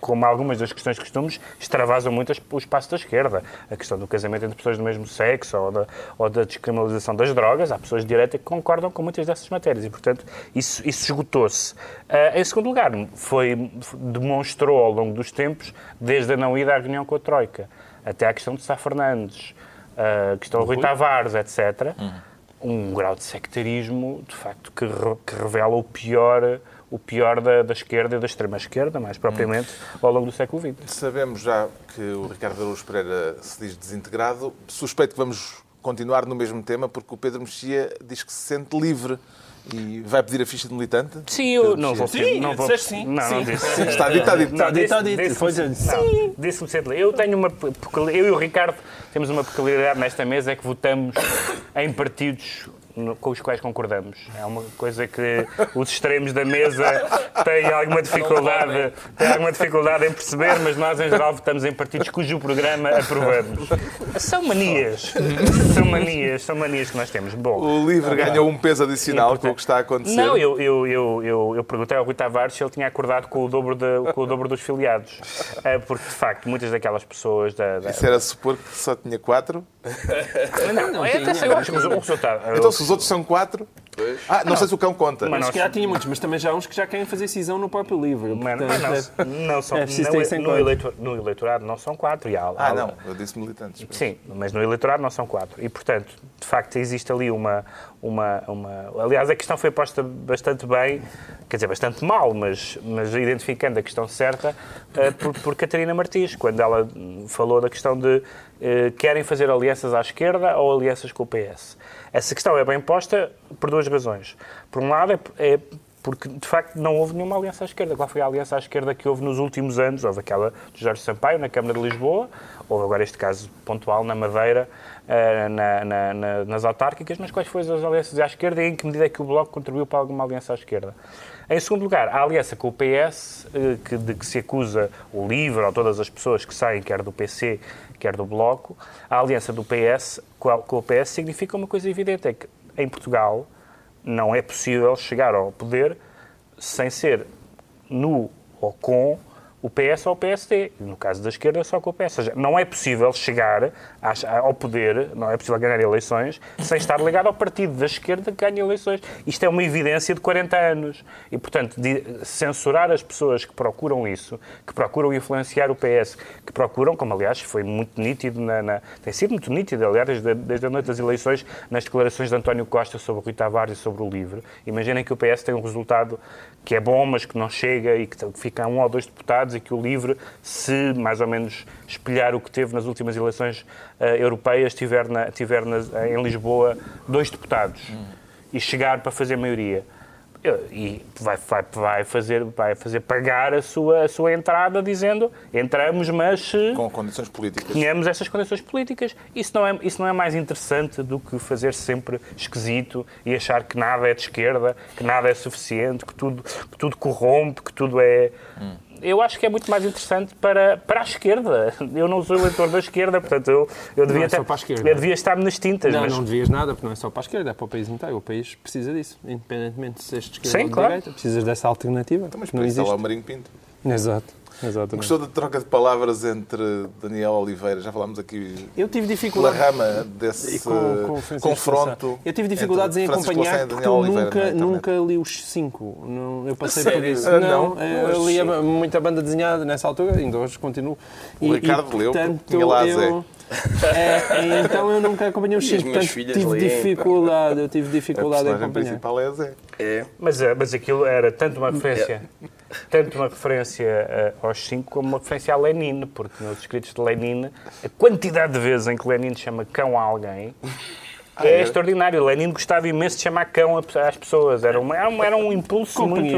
C: como algumas das questões de costumes, extravasam muito o espaço da esquerda. A questão do casamento entre pessoas do mesmo sexo ou da, ou da descriminalização das drogas. Há pessoas de direita que concordam com muitas dessas matérias e, portanto, isso, isso esgotou-se. Uh, em segundo lugar, foi, demonstrou ao longo dos tempos, desde a não ida à reunião com a Troika, até à questão de Sá Fernandes, a uh, questão do Rui Tavares, etc., uhum. um grau de sectarismo, de facto, que, re, que revela o pior o pior da, da esquerda e da extrema-esquerda, mais propriamente, hum. ao longo do século XX.
A: Sabemos já que o Ricardo Araújo Pereira se diz desintegrado. Suspeito que vamos continuar no mesmo tema, porque o Pedro Mexia diz que se sente livre e vai pedir a ficha de militante?
C: Sim, eu não vou
D: sim,
C: não
D: vou. Sim,
C: não,
D: sim.
C: não disse.
A: Sim, está dito, está dito.
D: Está dito, está dito. Foi
C: sim. Disse-me sempre. Eu tenho uma. Eu e o Ricardo temos uma peculiaridade nesta mesa, é que votamos em partidos com os quais concordamos. É uma coisa que os extremos da mesa têm alguma dificuldade, têm alguma dificuldade em perceber, mas nós, em geral, votamos em partidos cujo programa aprovamos. São manias. São manias, são manias que nós temos. Bom,
A: o livro ganhou um peso adicional com o que está a acontecer.
C: Não, eu, eu, eu, eu, eu perguntei ao Rui Tavares se ele tinha acordado com o dobro, de, com o dobro dos filiados. Eh, porque, de facto, muitas daquelas pessoas... Da, da...
A: Isso era supor que só tinha quatro?
C: Não, não, não é até eu acho que o resultado...
A: Então, se os outros são quatro. Pois. Ah, não, não, sei se o cão conta.
D: Mas, que já tinha muitos, mas também já há uns que já querem fazer cisão no próprio livro.
C: Mas, mas não, não, são, é no, eleitor, no, eleitorado não são quatro. E há,
A: ah, há, não, eu disse militantes.
C: Sim, mas no eleitorado não são quatro. E, portanto, de facto, existe ali uma, uma, uma... Aliás, a questão foi posta bastante bem, quer dizer, bastante mal, mas, mas identificando a questão certa uh, por, por Catarina Martins, quando ela falou da questão de querem fazer alianças à esquerda ou alianças com o PS. Essa questão é bem posta por duas razões. Por um lado, é, é porque de facto não houve nenhuma aliança à esquerda. Qual foi a aliança à esquerda que houve nos últimos anos? Houve aquela de Jorge Sampaio na Câmara de Lisboa, houve agora este caso pontual na Madeira, uh, na, na, na, nas autárquicas, mas quais foram as alianças à esquerda e em que medida é que o Bloco contribuiu para alguma aliança à esquerda? Em segundo lugar, a aliança com o PS, eh, que, de que se acusa o LIVRE ou todas as pessoas que saem, quer do PC, quer do Bloco, a aliança do PS com o PS significa uma coisa evidente, é que em Portugal não é possível chegar ao poder sem ser no ou com o PS ou o PSD. No caso da esquerda, só com o PS. Ou seja, não é possível chegar ao poder, não é possível ganhar eleições sem estar ligado ao partido da esquerda que ganha eleições. Isto é uma evidência de 40 anos. E, portanto, censurar as pessoas que procuram isso, que procuram influenciar o PS, que procuram, como aliás foi muito nítido, na, na tem sido muito nítido, aliás, desde, desde a noite das eleições, nas declarações de António Costa sobre o Rui Tavares e sobre o LIVRE. Imaginem que o PS tem um resultado que é bom, mas que não chega e que fica um ou dois deputados e que o LIVRE, se mais ou menos espelhar o que teve nas últimas eleições uh, europeias, tiver, na, tiver na, em Lisboa dois deputados hum. e chegar para fazer maioria e vai, vai, vai, fazer, vai fazer pagar a sua, a sua entrada dizendo entramos, mas
A: com condições políticas.
C: Tínhamos essas condições políticas. Isso não, é, isso não é mais interessante do que fazer sempre esquisito e achar que nada é de esquerda, que nada é suficiente, que tudo, que tudo corrompe, que tudo é. Hum eu acho que é muito mais interessante para, para a esquerda. Eu não sou eleitor da esquerda, portanto eu, eu, devia,
D: é ter,
C: eu devia estar nas tintas.
D: Não,
C: mas...
D: não devias nada, porque não é só para a esquerda, é para o país inteiro. O país precisa disso, independentemente de seres de esquerda
C: Sim,
D: ou de
C: claro.
D: direita. Precisas dessa alternativa.
A: Então, mas
D: não existe.
A: lá o Marinho Pinto.
D: Exato. Exatamente.
A: Gostou da troca de palavras entre Daniel Oliveira? Já falámos aqui
D: Eu tive dificuldade.
A: rama desse
D: E com- com
A: confronto.
D: Eu tive dificuldades em acompanhar
A: e
D: porque eu nunca, nunca li os cinco. Não, eu passei por isso.
A: Ah,
D: não,
A: não?
D: eu lia muita banda desenhada nessa altura, ainda hoje continuo.
A: O Ricardo leu, porque tinha lá a Zé. *laughs*
D: É, então eu nunca acompanhei os *laughs*
B: E as
D: cinco, portanto
B: filhas
D: tive
B: leem,
D: dificuldade, eu tive
A: A
D: dificuldade em
A: personagem
D: acompanhar.
A: principal é a Zé.
B: É.
C: Mas, eh, mas aquilo era tanto uma referência, tanto uma referência eh, aos cinco como uma referência a Lenin, porque nos escritos de Lenin, a quantidade de vezes em que Lenin chama cão a alguém é,
A: é?
C: extraordinário. Lenin gostava imenso de chamar cão às pessoas. Era, uma, era um- era um impulso muito.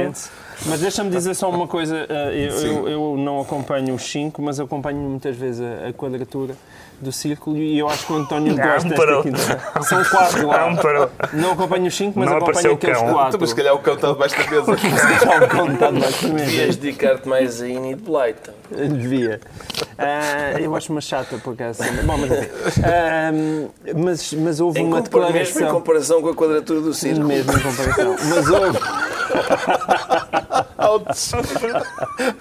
D: Mas deixa-me dizer só uma coisa. eh, Eu, eu- eu não acompanho os cinco, mas acompanho muitas vezes a, a quadratura do círculo e eu acho que o António *laughs*
C: Não,
D: gosta desta
C: parou.
D: quinta. São quatro lá.
C: Não, parou.
D: Não acompanho os cinco, mas
C: Não
D: acompanho aqueles
C: cão.
D: quatro.
A: Então, mas se calhar o cão está debaixo da mesa. *laughs*
D: Já o contado mais uma
B: Devias
D: vez.
B: dedicar-te mais a Enid Blyton.
D: Devia. Ah, eu acho uma chata por acaso. Bom, mas. Ah, mas, mas houve
B: Em
D: uma
B: compar- mesmo em
D: declaração.
B: comparação com a quadratura do círculo.
D: Mesmo em comparação. Mas houve, *laughs*
A: Altos. *laughs*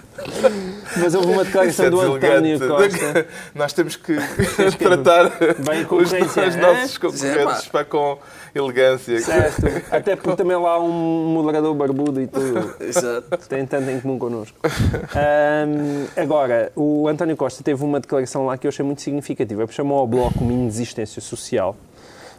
D: mas houve uma declaração
A: é
D: do António. Costa.
A: Nós temos que *laughs* tratar
D: Bem,
A: os, os nossos concorrentes
B: pá.
A: para com elegância.
D: Certo. *laughs* Até porque também lá há um moderador barbudo e tudo.
B: Exato.
D: Tem tanto em comum connosco. Ahm, agora, o António Costa teve uma declaração lá que eu achei muito significativa. Chamou ao Bloco uma inexistência social,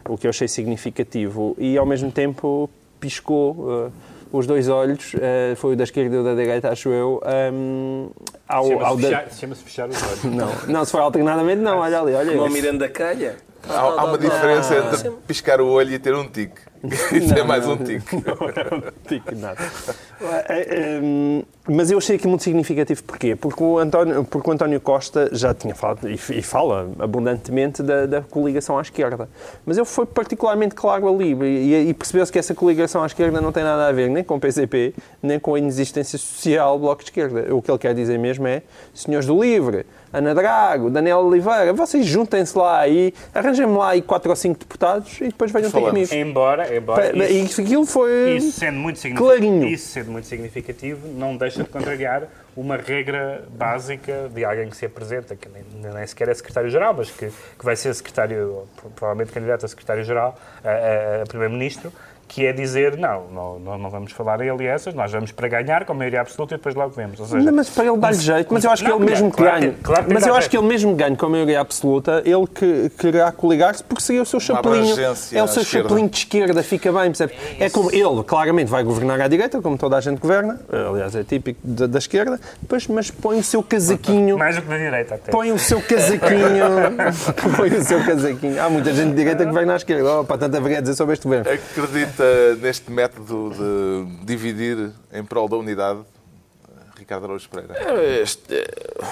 D: o que eu achei significativo, e ao mesmo tempo piscou uh, os dois olhos, uh, foi o da esquerda e o da direita, acho eu, um, ao, ao
C: Chama-se
D: da...
C: fechar, chama-se fechar os olhos. *laughs*
D: Não, não, se for alternadamente, não, olha ali, olha
B: Como o. Miranda Calha.
A: Há, há uma diferença entre piscar o olho e ter um tique. *laughs* Isso é
D: Não,
A: mais
D: não.
A: um tique. *laughs*
D: Tique, nada. É, é, hum, Mas eu achei aqui muito significativo. Porquê? Porque o António, porque o António Costa já tinha falado, e, e fala abundantemente, da, da coligação à esquerda. Mas ele foi particularmente claro ali e, e percebeu-se que essa coligação à esquerda não tem nada a ver nem com o PCP, nem com a inexistência social do Bloco de Esquerda. O que ele quer dizer mesmo é, senhores do Livre, Ana Drago, Daniel Oliveira, vocês juntem-se lá aí, arranjem-me lá aí quatro ou cinco deputados e depois venham ter comigo.
C: Embora, embora
D: Pa- E
C: isso,
D: aquilo foi...
C: isso sendo muito
D: Clarinho.
C: significativo, isso sendo muito significativo, não deixa de contrariar uma regra básica de alguém que se apresenta, que nem, nem sequer é secretário-geral, mas que, que vai ser secretário, provavelmente candidato a secretário-geral, a- a primeiro-ministro, que é dizer, não, não, não, vamos falar em alianças, nós vamos para ganhar com maioria absoluta e depois logo vemos. Ou seja,
D: Não, mas para ele dar-lhe jeito. Mas eu acho que
C: Não,
D: ele mesmo
C: claro,
D: que
C: claro
D: ganhe.
C: claro
D: mas eu acho que ele mesmo ganhe com a maioria absoluta, ele que quererá coligar-se porque seria o seu chapelinho. É o seu chapelinho de esquerda, fica bem, percebe? É como ele, claramente, vai governar à direita, como toda a gente governa, aliás, é típico da, da esquerda, depois, mas põe o seu casaquinho.
C: mais do que na direita até.
D: Põe o seu casaquinho. *laughs* põe o seu casaquinho. Há muita gente de direita que governa à esquerda. Oh, pá, tanta haveria a dizer sobre este governo.
A: Acredita neste método de dividir em prol da unidade, Ricardo Araújo Pereira?
B: Este, eh,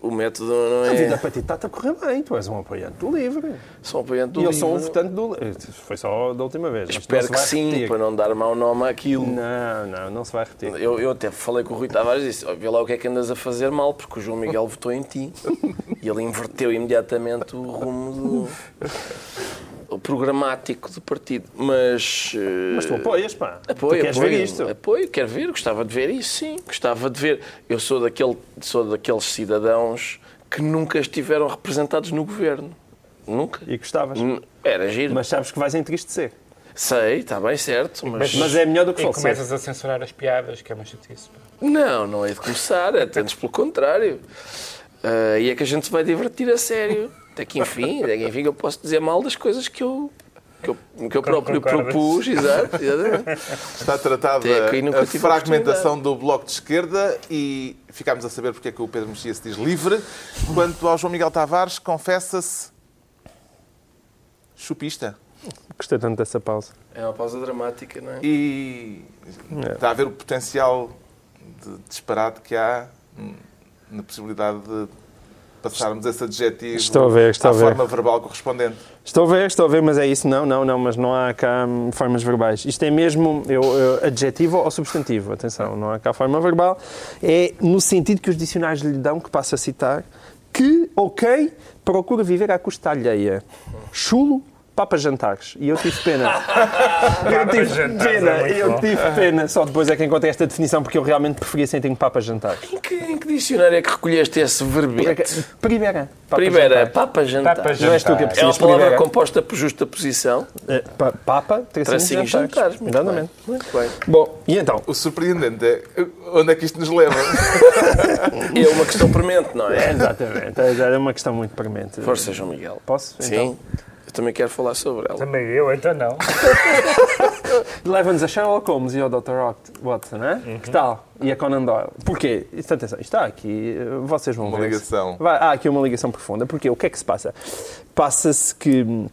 B: o método não
D: A vida
B: é.
D: para ti está a correr bem. Tu és um apoiante do livre.
B: Sou um apoiante do
D: E eu sou um votante do. Foi só da última vez.
B: Espero que sim,
D: repetir.
B: para não dar mau nome àquilo.
D: Não, não, não se vai repetir.
B: Eu, eu até falei com o Rui Tavares e disse: "Ó, vê lá o que é que andas a fazer mal, porque o João Miguel votou em ti. *laughs* E ele inverteu imediatamente o rumo do, *laughs* programático do partido. Mas. eh,
D: Mas tu apoias, pá.
B: Apoio,
D: tu queres
B: apoio,
D: ver isto?
B: Apoio, quero ver, gostava de ver isso, sim. Gostava de ver. Eu sou, daquele, sou daqueles cidadãos que nunca estiveram representados no governo. Nunca.
D: E gostavas.
B: Era giro.
D: Mas sabes que vais entristecer.
B: Sei, está bem certo, mas...
D: Mas é melhor do que
C: E
D: falecer.
C: começas a censurar as piadas, que é uma chatice.
B: Não, não é de começar, é antes pelo contrário. Ah, e é que a gente se vai divertir a sério. Até que enfim, até que enfim eu posso dizer mal das coisas que eu, que eu, que eu próprio
C: Concordas.
B: propus, exato.
A: Está tratada a fragmentação do Bloco de Esquerda e ficámos a saber porque é que o Pedro Mexia se diz livre. Quanto ao João Miguel Tavares, confessa-se chupista.
D: Gostei tanto dessa pausa.
B: É uma pausa dramática, não é?
A: E está a ver o potencial de disparate que há na possibilidade de passarmos esse adjetivo
D: Estou a ver, estou
A: à
D: a ver.
A: forma verbal correspondente.
D: Estou a ver, estou a ver, mas é isso. Não, não, não, mas não há cá hum, formas verbais. Isto é mesmo eu, eu, adjetivo ou substantivo, atenção, não há cá forma verbal. É no sentido que os dicionários lhe dão, que passo a citar, que, ok, procura viver à custa alheia. Chulo, Papa Jantares. E eu tive pena. *laughs* eu tive
C: Jantares
D: pena.
C: é
D: eu tive pena. Só depois é que encontrei esta definição, porque eu realmente preferia sentir um Papa Jantares.
B: Em que, em que dicionário é que recolheste esse verbete?
D: Primeira. Papa
B: Primeira,
D: Jantares.
B: papa jantar.
C: Papa
D: Não és tu que
C: jantar.
B: É uma palavra
D: primeira.
B: composta por justa posição,
D: Eh, pa- Papa, tracinho,
B: tracinho
D: jantares.
B: jantares. Muito
D: Exatamente.
B: bem. Muito bem.
D: Bom, e então?
A: O surpreendente é onde é que isto nos leva. *laughs*
B: É uma questão premente, não é?
D: Exatamente. É uma questão muito premente.
B: Força, João Miguel.
D: Posso?
B: Sim.
D: Então?
B: Eu também quero falar sobre ela.
C: Também eu, então não. *laughs*
D: Leva-nos a Sherlock Holmes e ao Dr. Watson, né?
B: Uhum.
D: Que tal? E a Conan Doyle. Porquê? Isto, atenção, isto está aqui, vocês vão
A: Uma
D: ver.
A: ligação.
D: Vai- há aqui uma ligação profunda. Porquê? O que é que se passa? Passa-se que, hum,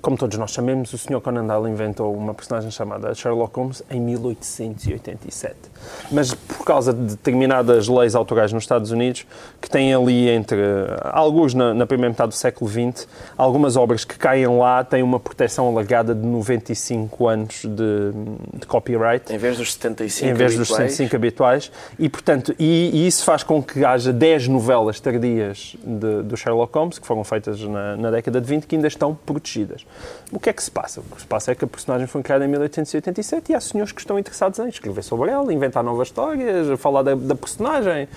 D: como todos nós sabemos, o Sr. Conan Doyle inventou uma personagem chamada Sherlock Holmes em 1887. Mas por causa de determinadas leis autorais nos Estados Unidos, que têm ali entre, alguns na, na primeira metade do século XX, algumas obras que caem lá têm uma proteção alargada de 95 anos de, de copyright
B: Em vez dos 75
D: em vez dos
B: habituais,
D: 105 habituais. E, portanto, e, e isso faz com que haja 10 novelas tardias do Sherlock Holmes, que foram feitas na, na década de 20, que ainda estão protegidas. O que é que se passa? O que se passa é que a personagem foi criada em 1887 e há senhores que estão interessados em escrever sobre ela, inventar novas histórias, falar da, da personagem.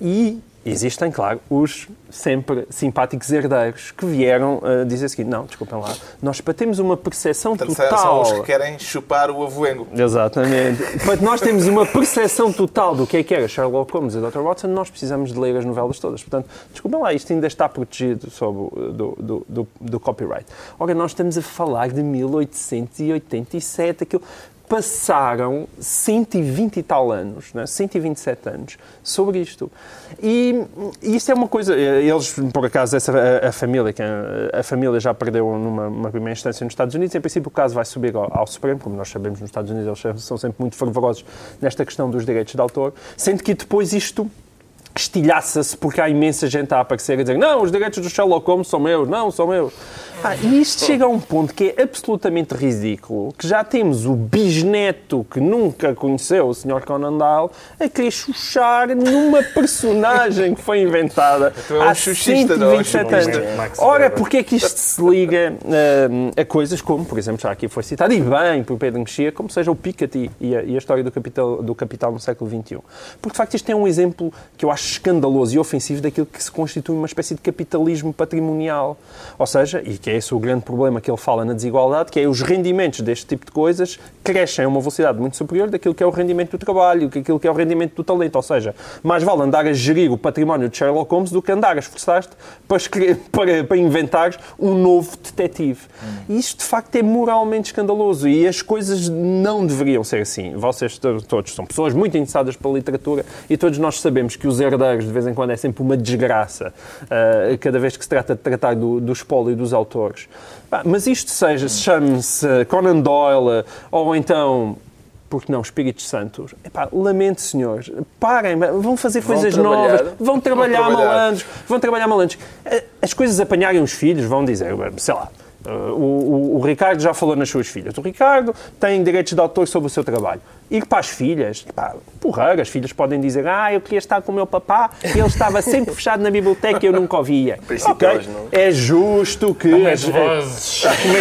D: E existem, claro, os sempre simpáticos herdeiros que vieram uh, dizer o seguinte, não, desculpem lá, nós para termos uma percepção total...
A: são os que querem chupar o avoengo.
D: Exatamente. *laughs* Para nós temos uma percepção total do que é que era Sherlock Holmes e Dr. Watson, nós precisamos de ler as novelas todas. Portanto, desculpem lá, isto ainda está protegido sob o- do, do, do, do copyright. Ora, nós estamos a falar de 1887, aquilo... Passaram 120 e tal anos, né? 127 anos, sobre isto. E isto é uma coisa. Eles, por acaso, essa, a, a família, que a, a família já perdeu numa uma primeira instância nos Estados Unidos. Em princípio, o caso vai subir ao, ao Supremo, como nós sabemos nos Estados Unidos, eles são sempre muito fervorosos nesta questão dos direitos de autor, sendo que depois isto estilhaça-se porque há imensa gente a aparecer a dizer não, os direitos do Sherlock Holmes são meus, não, são meus. Ah, e isto chega a um ponto que é absolutamente ridículo, que já temos o bisneto que nunca conheceu o Sr. Conan Doyle a querer chuchar numa personagem que foi inventada *laughs*
A: Tu é um
D: há
A: chuchista, não é um
D: 127
A: chupista.
D: anos. Ora, porque é que isto se liga hum, a coisas como, por exemplo, já aqui foi citado, e bem por Pedro Mexia, como seja o Piketty e a, e a história do capital, do capital no século XXI. Porque, de facto, isto é um exemplo que eu acho escandaloso e ofensivo daquilo que se constitui uma espécie de capitalismo patrimonial. Ou seja, e que é esse o grande problema que ele fala na desigualdade, que é os rendimentos deste tipo de coisas crescem a uma velocidade muito superior daquilo que é o rendimento do trabalho, que aquilo que é o rendimento do talento. Ou seja, mais vale andar a gerir o património de Sherlock Holmes do que andar a esforçar-te para, *laughs* para, para inventares um novo detetive. E isto, de facto, é moralmente escandaloso e as coisas não deveriam ser assim. Vocês to- todos são pessoas muito interessadas pela literatura e todos nós sabemos que os herdeiros, de vez em quando, é sempre uma desgraça, ah, cada vez que se trata de tratar do, do espólio dos autores. Pá, mas isto seja, se chame-se Conan Doyle ou então porque não, Espíritos Santos. Epá, lamento, senhores. Parem, vão fazer coisas
B: trabalhar.
D: novas, vão trabalhar,
A: trabalhar.
D: malandros, vão trabalhar malandros. Eh, As coisas apanharem os filhos, vão dizer, sei lá. Eh, O, o- o Ricardo já falou nas suas filhas. O Ricardo tem direitos de autor sobre o seu trabalho. Ir para as filhas, pá, porra, as filhas podem dizer ah, eu queria estar com o meu papá e ele estava sempre *laughs* fechado na biblioteca e eu nunca o via. *laughs*
B: princípio,
D: Ok,
B: elas não-
D: É justo que...
C: As
D: as-
C: vozes. *laughs*
D: como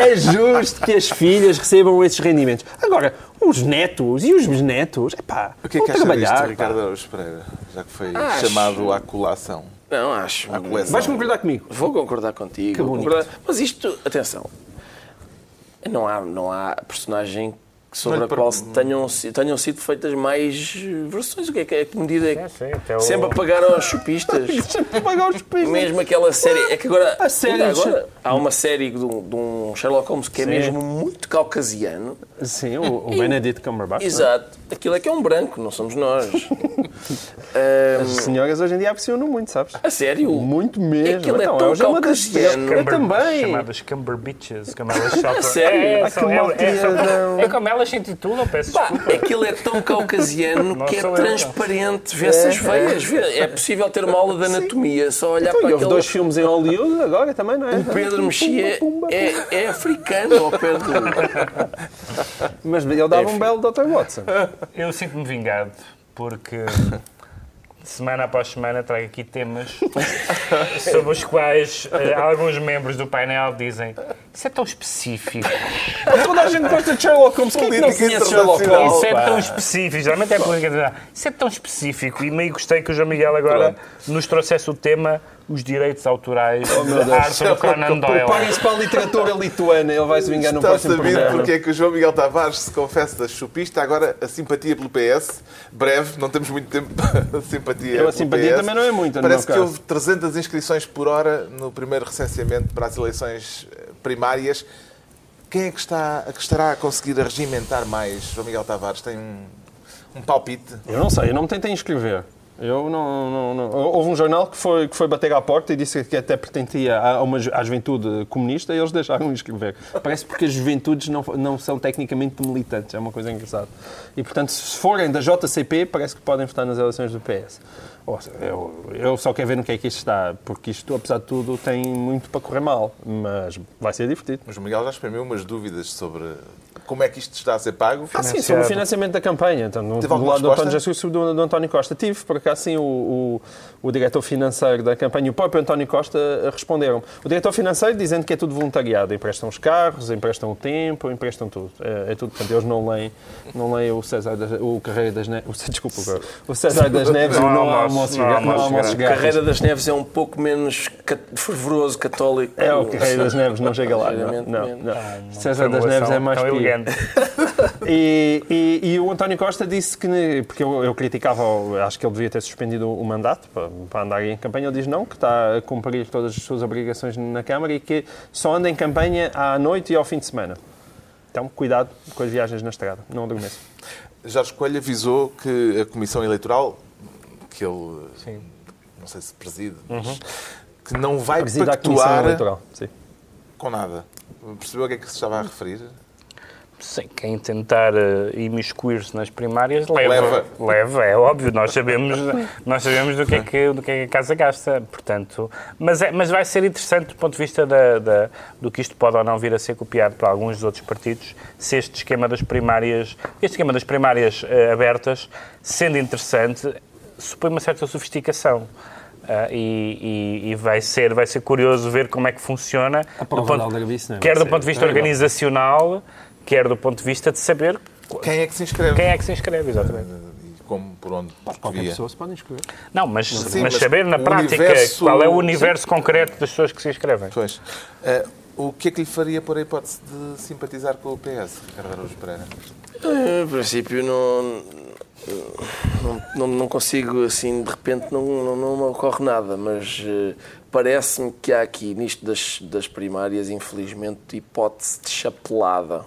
D: é? É justo que as filhas recebam esses rendimentos. Agora, os netos e os bisnetos, epá,
A: O que é que acha
D: trabalhar.
A: disto. Ricardo Araújo Pereira? Já que foi
B: Acho.
A: chamado à colação.
B: Não, acho.
A: À coleção.
D: Vais concordar comigo?
B: Vou concordar contigo.
D: Que
B: vou
D: bonito.
B: concordar. Mas isto, atenção, não há, não há personagem sobre a qual tenham, tenham sido feitas mais versões. O que é que, é que medida é que
C: Sim, sim, até o-
B: sempre a pagar aos chupistas? *laughs*
D: Sempre pagar os pistas.
B: Mesmo aquela série. É que agora,
D: A série
B: agora há uma série de um, de um Sherlock Holmes que é
D: Sim.
B: mesmo muito caucasiano.
D: Sim, o, o Benedict Cumberbatch. não é?
B: Exato. Aquilo é que é um branco, não somos nós. *laughs*
D: As senhoras hoje em dia pressionam muito, sabes?
B: A sério?
D: Muito mesmo.
B: Aquilo é
D: Então,
B: tão
D: uma das-
B: caucasiano.
D: Eu também.
C: Chamadas Cumberbitches, como elas *laughs* saltam.
B: Sério?
C: É,
B: Ai,
C: são-
D: que
C: é, é, são-
D: malcriadão.
C: é como elas se intitulam, peço
B: Pá,
C: desculpa.
B: aquilo é tão caucasiano
C: Não
B: que é
C: sou eu,
B: transparente. Vê-se as veias. Vê- É possível ter uma aula de anatomia, só olhar
D: Então,
B: para
D: e houve
B: aquele.
D: dois filmes em Hollywood agora também, não é?
B: O Pedro Mexia é, é africano ao pé do.
D: Mas ele dava um
B: Enfim.
D: belo Dr. Watson.
C: Eu sinto-me vingado, porque semana após semana, trago aqui temas *laughs* sobre os quais eh, alguns membros do painel dizem isso é tão específico.
D: Toda a gente gosta de Sherlock Holmes. Quem é que não conhece Sherlock. Holmes?
C: Isso é tão específico, geralmente é a política internacional. Isso é tão específico e meio gostei que o João Miguel agora nos trouxesse o tema os direitos autorais
D: Oh, meu
C: da do Conan Doyle.
D: Preparem-se para a literatura lituana. Ele vai se vingar no
A: Está
D: próximo
A: sabido
D: programa.
A: porque é que o João Miguel Tavares se confessa chupista, agora a simpatia pelo PS. Breve, não temos muito tempo *laughs* para a simpatia.
D: Eu, a
A: pelo
D: simpatia
A: PS.
D: também não é muita, no
A: Parece que
D: caso.
A: houve 300 inscrições por hora no primeiro recenseamento para as eleições eh, primárias. Quem é que, está, que estará a conseguir regimentar mais? João Miguel Tavares tem um, um palpite.
D: Eu não sei, eu não me tentei inscrever. Eu não, não, não- Houve um jornal que foi, que foi bater à porta e disse que até pertencia a uma, à juventude comunista e eles deixaram de inscrever. Parece porque as juventudes não, não são tecnicamente militantes, é uma coisa engraçada. E, portanto, se forem da JCP, parece que podem votar nas eleições do PS. Eu, eu só quero ver no que é que isto está, porque isto, apesar de tudo, tem muito para correr mal, mas vai ser divertido.
A: Mas o Miguel já exprimiu umas dúvidas sobre como é que isto está a ser pago.
D: Ah, sim, sobre o financiamento da campanha. Então, no, do lado do António? Jesus e do, do António Costa. Tive, por acaso, sim, o, o, o diretor financeiro da campanha e o próprio António Costa eh, responderam. O diretor financeiro dizendo que é tudo voluntariado. Emprestam os carros, emprestam o tempo, emprestam tudo. É, é tudo. Portanto, eles não leem, não leem o César das, o Carreira das Neves. O, *laughs* desculpa, o César das Neves e o
C: Não
D: não há
C: almoço, não há
D: não grátis.
B: Carreira das Neves é um pouco menos fervoroso católico.
D: É, o Carreira das Neves não chega lá. Não, não,
B: menos.
D: não. César das Neves é mais
C: tão *laughs*
D: E, e- e o António Costa disse que, porque eu, eu criticava, acho que ele devia ter suspendido o mandato para, para andar em campanha, ele diz não, que está a cumprir todas as suas obrigações na Câmara e que só anda em campanha à noite e ao fim de semana. Então, cuidado com as viagens na estrada, não adormeça.
A: Jorge Coelho avisou que a Comissão Eleitoral, que ele
C: Sim.
A: não sei se preside, mas que não vai
D: Presida a Comissão
A: pactuar com nada. Percebeu a que é que se estava a referir?
C: Sim, quem tentar uh, imiscuir-se nas primárias leva.
A: Leva.
C: Leva, é óbvio. Nós sabemos, nós sabemos do, que é que, do que é que a casa gasta. Portanto, mas, é, mas vai ser interessante do ponto de vista da, da- do que isto pode ou não vir a ser copiado para alguns dos outros partidos, se este esquema das primárias, este esquema das primárias eh, abertas, sendo interessante, supõe uma certa sofisticação. Ah, e, e- e vai, ser, vai ser curioso ver como é que funciona.
D: A prova
C: do ponto-
D: de é?
C: quer do ponto de vista
D: terrível.
C: organizacional, quer do ponto de vista de saber
A: Quem é que se inscreve?
C: quem é que se inscreve, exatamente.
A: E como, por onde
D: Qualquer
A: via?
D: pessoa se pode inscrever.
C: Não, mas,
A: Sim,
C: mas
A: mas
C: saber na prática
A: universo-
C: qual é o universo concreto das pessoas que se inscrevem.
A: Pois. Eh, o que é que lhe faria por a hipótese de simpatizar com o PS, Ricardo Araújo Pereira?
B: Eh, Em princípio, não, não, não, não consigo, assim, de repente, não, não, não me ocorre nada, mas eh, parece-me que há aqui, nisto das, das primárias, infelizmente, hipótese de chapelada.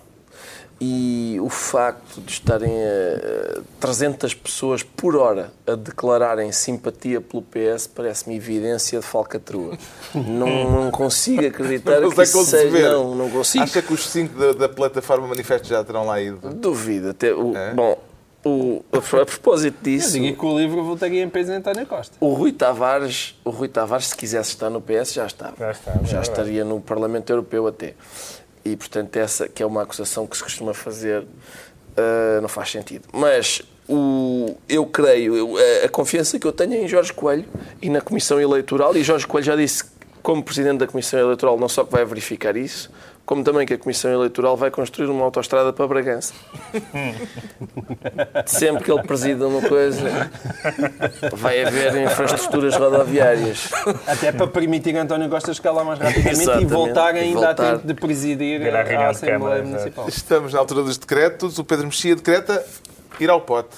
B: E o facto de estarem eh, 300 pessoas por hora a declararem simpatia pelo PS parece-me evidência de falcatrua. *laughs* Não, não consigo acreditar
A: Não
B: que isso seja... Não, não consigo.
A: Acha que os cinco da, da plataforma Manifesto já terão lá ido?
B: Duvido. Até o,
A: É?
B: Bom, o, a, a propósito
D: Eu
B: disso,
D: digo que o livro votaria em peso em António Costa.
B: o Rui Tavares, o Rui Tavares, se quisesse estar no PS, já estava.
C: Já estava, é
B: estaria no Parlamento Europeu até. E, portanto, essa que é uma acusação que se costuma fazer ah, não faz sentido. Mas o, eu creio, eu- a, a confiança que eu tenho é em Jorge Coelho e na Comissão Eleitoral, e Jorge Coelho já disse, como Presidente da Comissão Eleitoral, não só que vai verificar isso, como também que a Comissão Eleitoral vai construir uma autoestrada para Bragança. Sempre que ele preside uma coisa, vai haver infraestruturas rodoviárias.
D: Até para permitir a António Costa chegar lá mais rapidamente
B: Exatamente.
D: e voltar
B: E
D: ainda
B: voltar.
D: a tempo de presidir a,
C: de
D: Assembleia
C: Câmara,
D: Municipal.
A: Estamos na altura dos decretos. O Pedro Mexia decreta ir ao pote.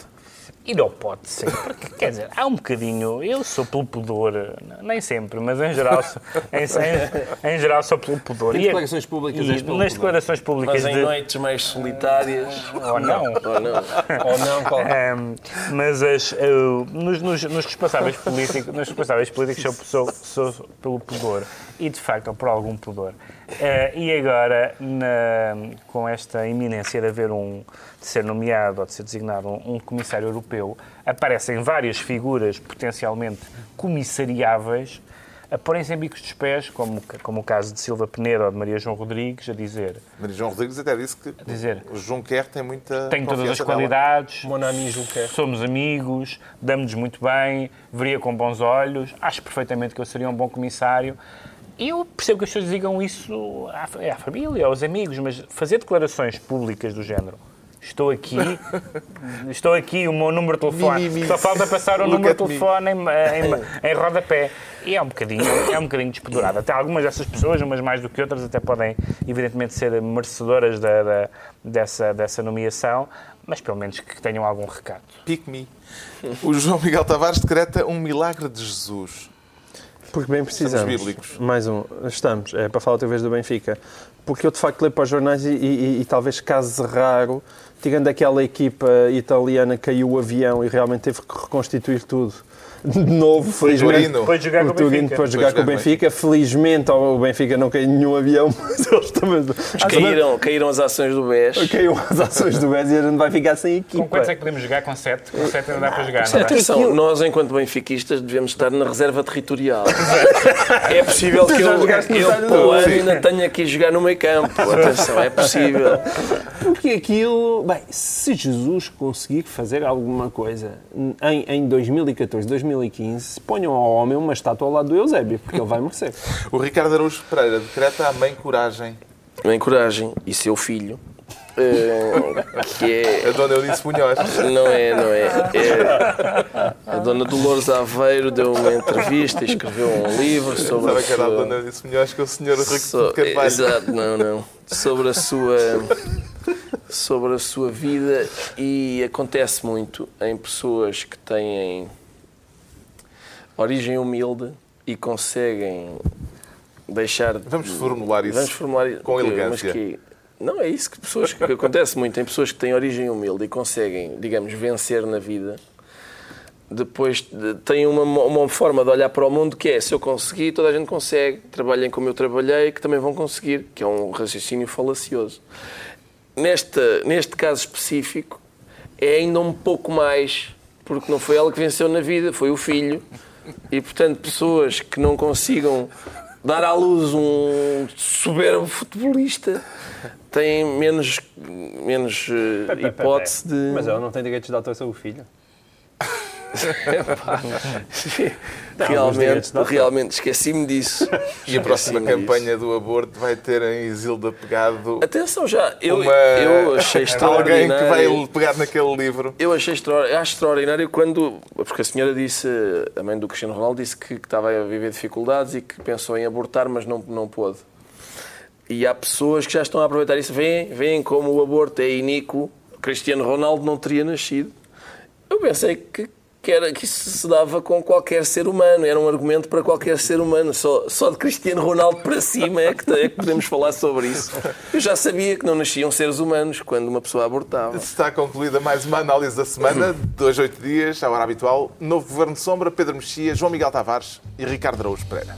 C: Ir ao pote, sim. Porque, quer dizer, há um bocadinho. Eu sou pelo pudor, nem sempre, mas em geral, sou- em, em- em geral sou pelo pudor.
D: Em
C: E-
D: declarações públicas
C: e
D: és pelo
C: nas declarações públicas
B: Mas em
C: de.
B: noites mais solitárias.
C: Ou não.
B: Ou não.
D: Ou não, qual?
C: Ahm, mas as, eu, nos, nos- nos responsáveis políticos, nos responsáveis políticos sou, sou, sou pelo pudor e de facto ou por algum pudor. Ah, e agora, na- com esta iminência de haver um de ser nomeado ou de ser designado um, um comissário europeu, aparecem várias figuras potencialmente comissariáveis a porem-se em bicos dos pés, como, como o caso de Silva Peneira ou de Maria João Rodrigues, a dizer,
A: Maria João Rodrigues até disse que
C: dizer.
A: o Junquer tem muita
C: tenho todas as qualidades,
D: Mon ami Juncker.
C: somos amigos, damos-nos muito bem, veria com bons olhos, acho perfeitamente que eu seria um bom comissário. Eu percebo que as pessoas digam isso à, é à família, aos amigos, mas fazer declarações públicas do género. Estou aqui, *laughs* estou aqui, o meu número de telefone.
A: Mimimi.
C: Só falta passar o
A: Look
C: número de telefone em, em, *laughs* em rodapé. E é um bocadinho, é um bocadinho despedorado. Até algumas dessas pessoas, umas mais do que outras, até podem, evidentemente, ser merecedoras da, da- dessa, dessa nomeação, mas pelo menos que tenham algum recado.
A: Pick me. O João Miguel Tavares decreta um milagre de Jesus.
D: Porque bem precisamos.
A: bíblicos.
D: Mais um. Estamos. É para falar outra vez do Benfica. Porque eu, de facto, leio para os jornais e, e- e talvez caso raro, tirando aquela equipa italiana que caiu o avião e realmente teve que reconstituir tudo *laughs* de novo, felizmente.
A: Torino.
C: Depois de jogar com o
D: Turino jogar com o Benfica. Felizmente o Benfica não caiu nenhum avião, *laughs* mas eles também.
B: Caíram, caíram as ações do BES. *laughs*
D: Caiu as ações do BES e a gente vai ficar sem equipa.
C: Com quantos é que podemos jogar? Com sete? Com sete ainda dá para jogar, não é?
B: Atenção, nós, enquanto benfiquistas, devemos estar na reserva territorial. é possível que eu, eu para o ano ainda tenha que ir jogar no meio campo. Atenção, é possível.
D: Porque aquilo, bem, se Jesus conseguir fazer alguma coisa em, em 2014, 2015, ponham ao homem uma estátua ao lado do Eusébio, porque ele vai merecer. *laughs*
A: O Ricardo Araújo Pereira decreta à mãe coragem.
B: Bem, coragem. E seu filho, eh, que é
A: A dona Eunice Munhoz.
B: Não é, não é. É- A dona Dolores Aveiro deu uma entrevista e escreveu um livro sobre
A: Sabe
B: a
A: que era a dona Eunice Munhoz com o senhor
B: so-
A: de Carvalho.
B: Exato, não, não. Sobre a sua sobre a sua vida e acontece muito em pessoas que têm origem humilde e conseguem deixar de-
A: Vamos formular isso
B: Vamos formular
A: com elegância.
B: Que, não é isso que pessoas que acontece muito em pessoas que têm origem humilde e conseguem, digamos, vencer na vida. Depois de- têm uma, uma forma de olhar para o mundo que é se eu conseguir, toda a gente consegue, trabalhem como eu trabalhei, que também vão conseguir, que é um raciocínio falacioso. Neste, neste caso específico, é ainda um pouco mais, porque não foi ela que venceu na vida, foi o filho. E, portanto, pessoas que não consigam dar à luz um soberbo futebolista têm menos, menos eh, hipótese de.
D: Mas ela não tem direitos de autor sobre o filho.
B: Realmente, realmente esqueci-me disso.
A: E a próxima
B: Esqueci-me disso.
A: campanha do aborto vai ter em Isilda pegado
B: Atenção já, eu,
A: uma...
B: eu achei *laughs*
A: alguém que vai
B: extraordinário.
A: pegar naquele livro.
B: Eu achei extraordinário, acho extraordinário quando. Porque a senhora disse, a mãe do Cristiano Ronaldo disse que, que estava a viver dificuldades e que pensou em abortar, mas não, não pôde. E há pessoas que já estão a aproveitar isso. Veem, veem como o aborto é iníquo. Cristiano Ronaldo não teria nascido. Eu pensei que, que, era, que se dava com qualquer ser humano. Era um argumento para qualquer ser humano. Só, só de Cristiano Ronaldo para cima é que, é que podemos falar sobre isso. Eu já sabia que não nasciam seres humanos quando uma pessoa abortava.
A: Está concluída mais uma análise da semana, dois, oito dias, à hora habitual. Novo Governo de Sombra, Pedro Mexia, João Miguel Tavares e Ricardo Araújo Pereira.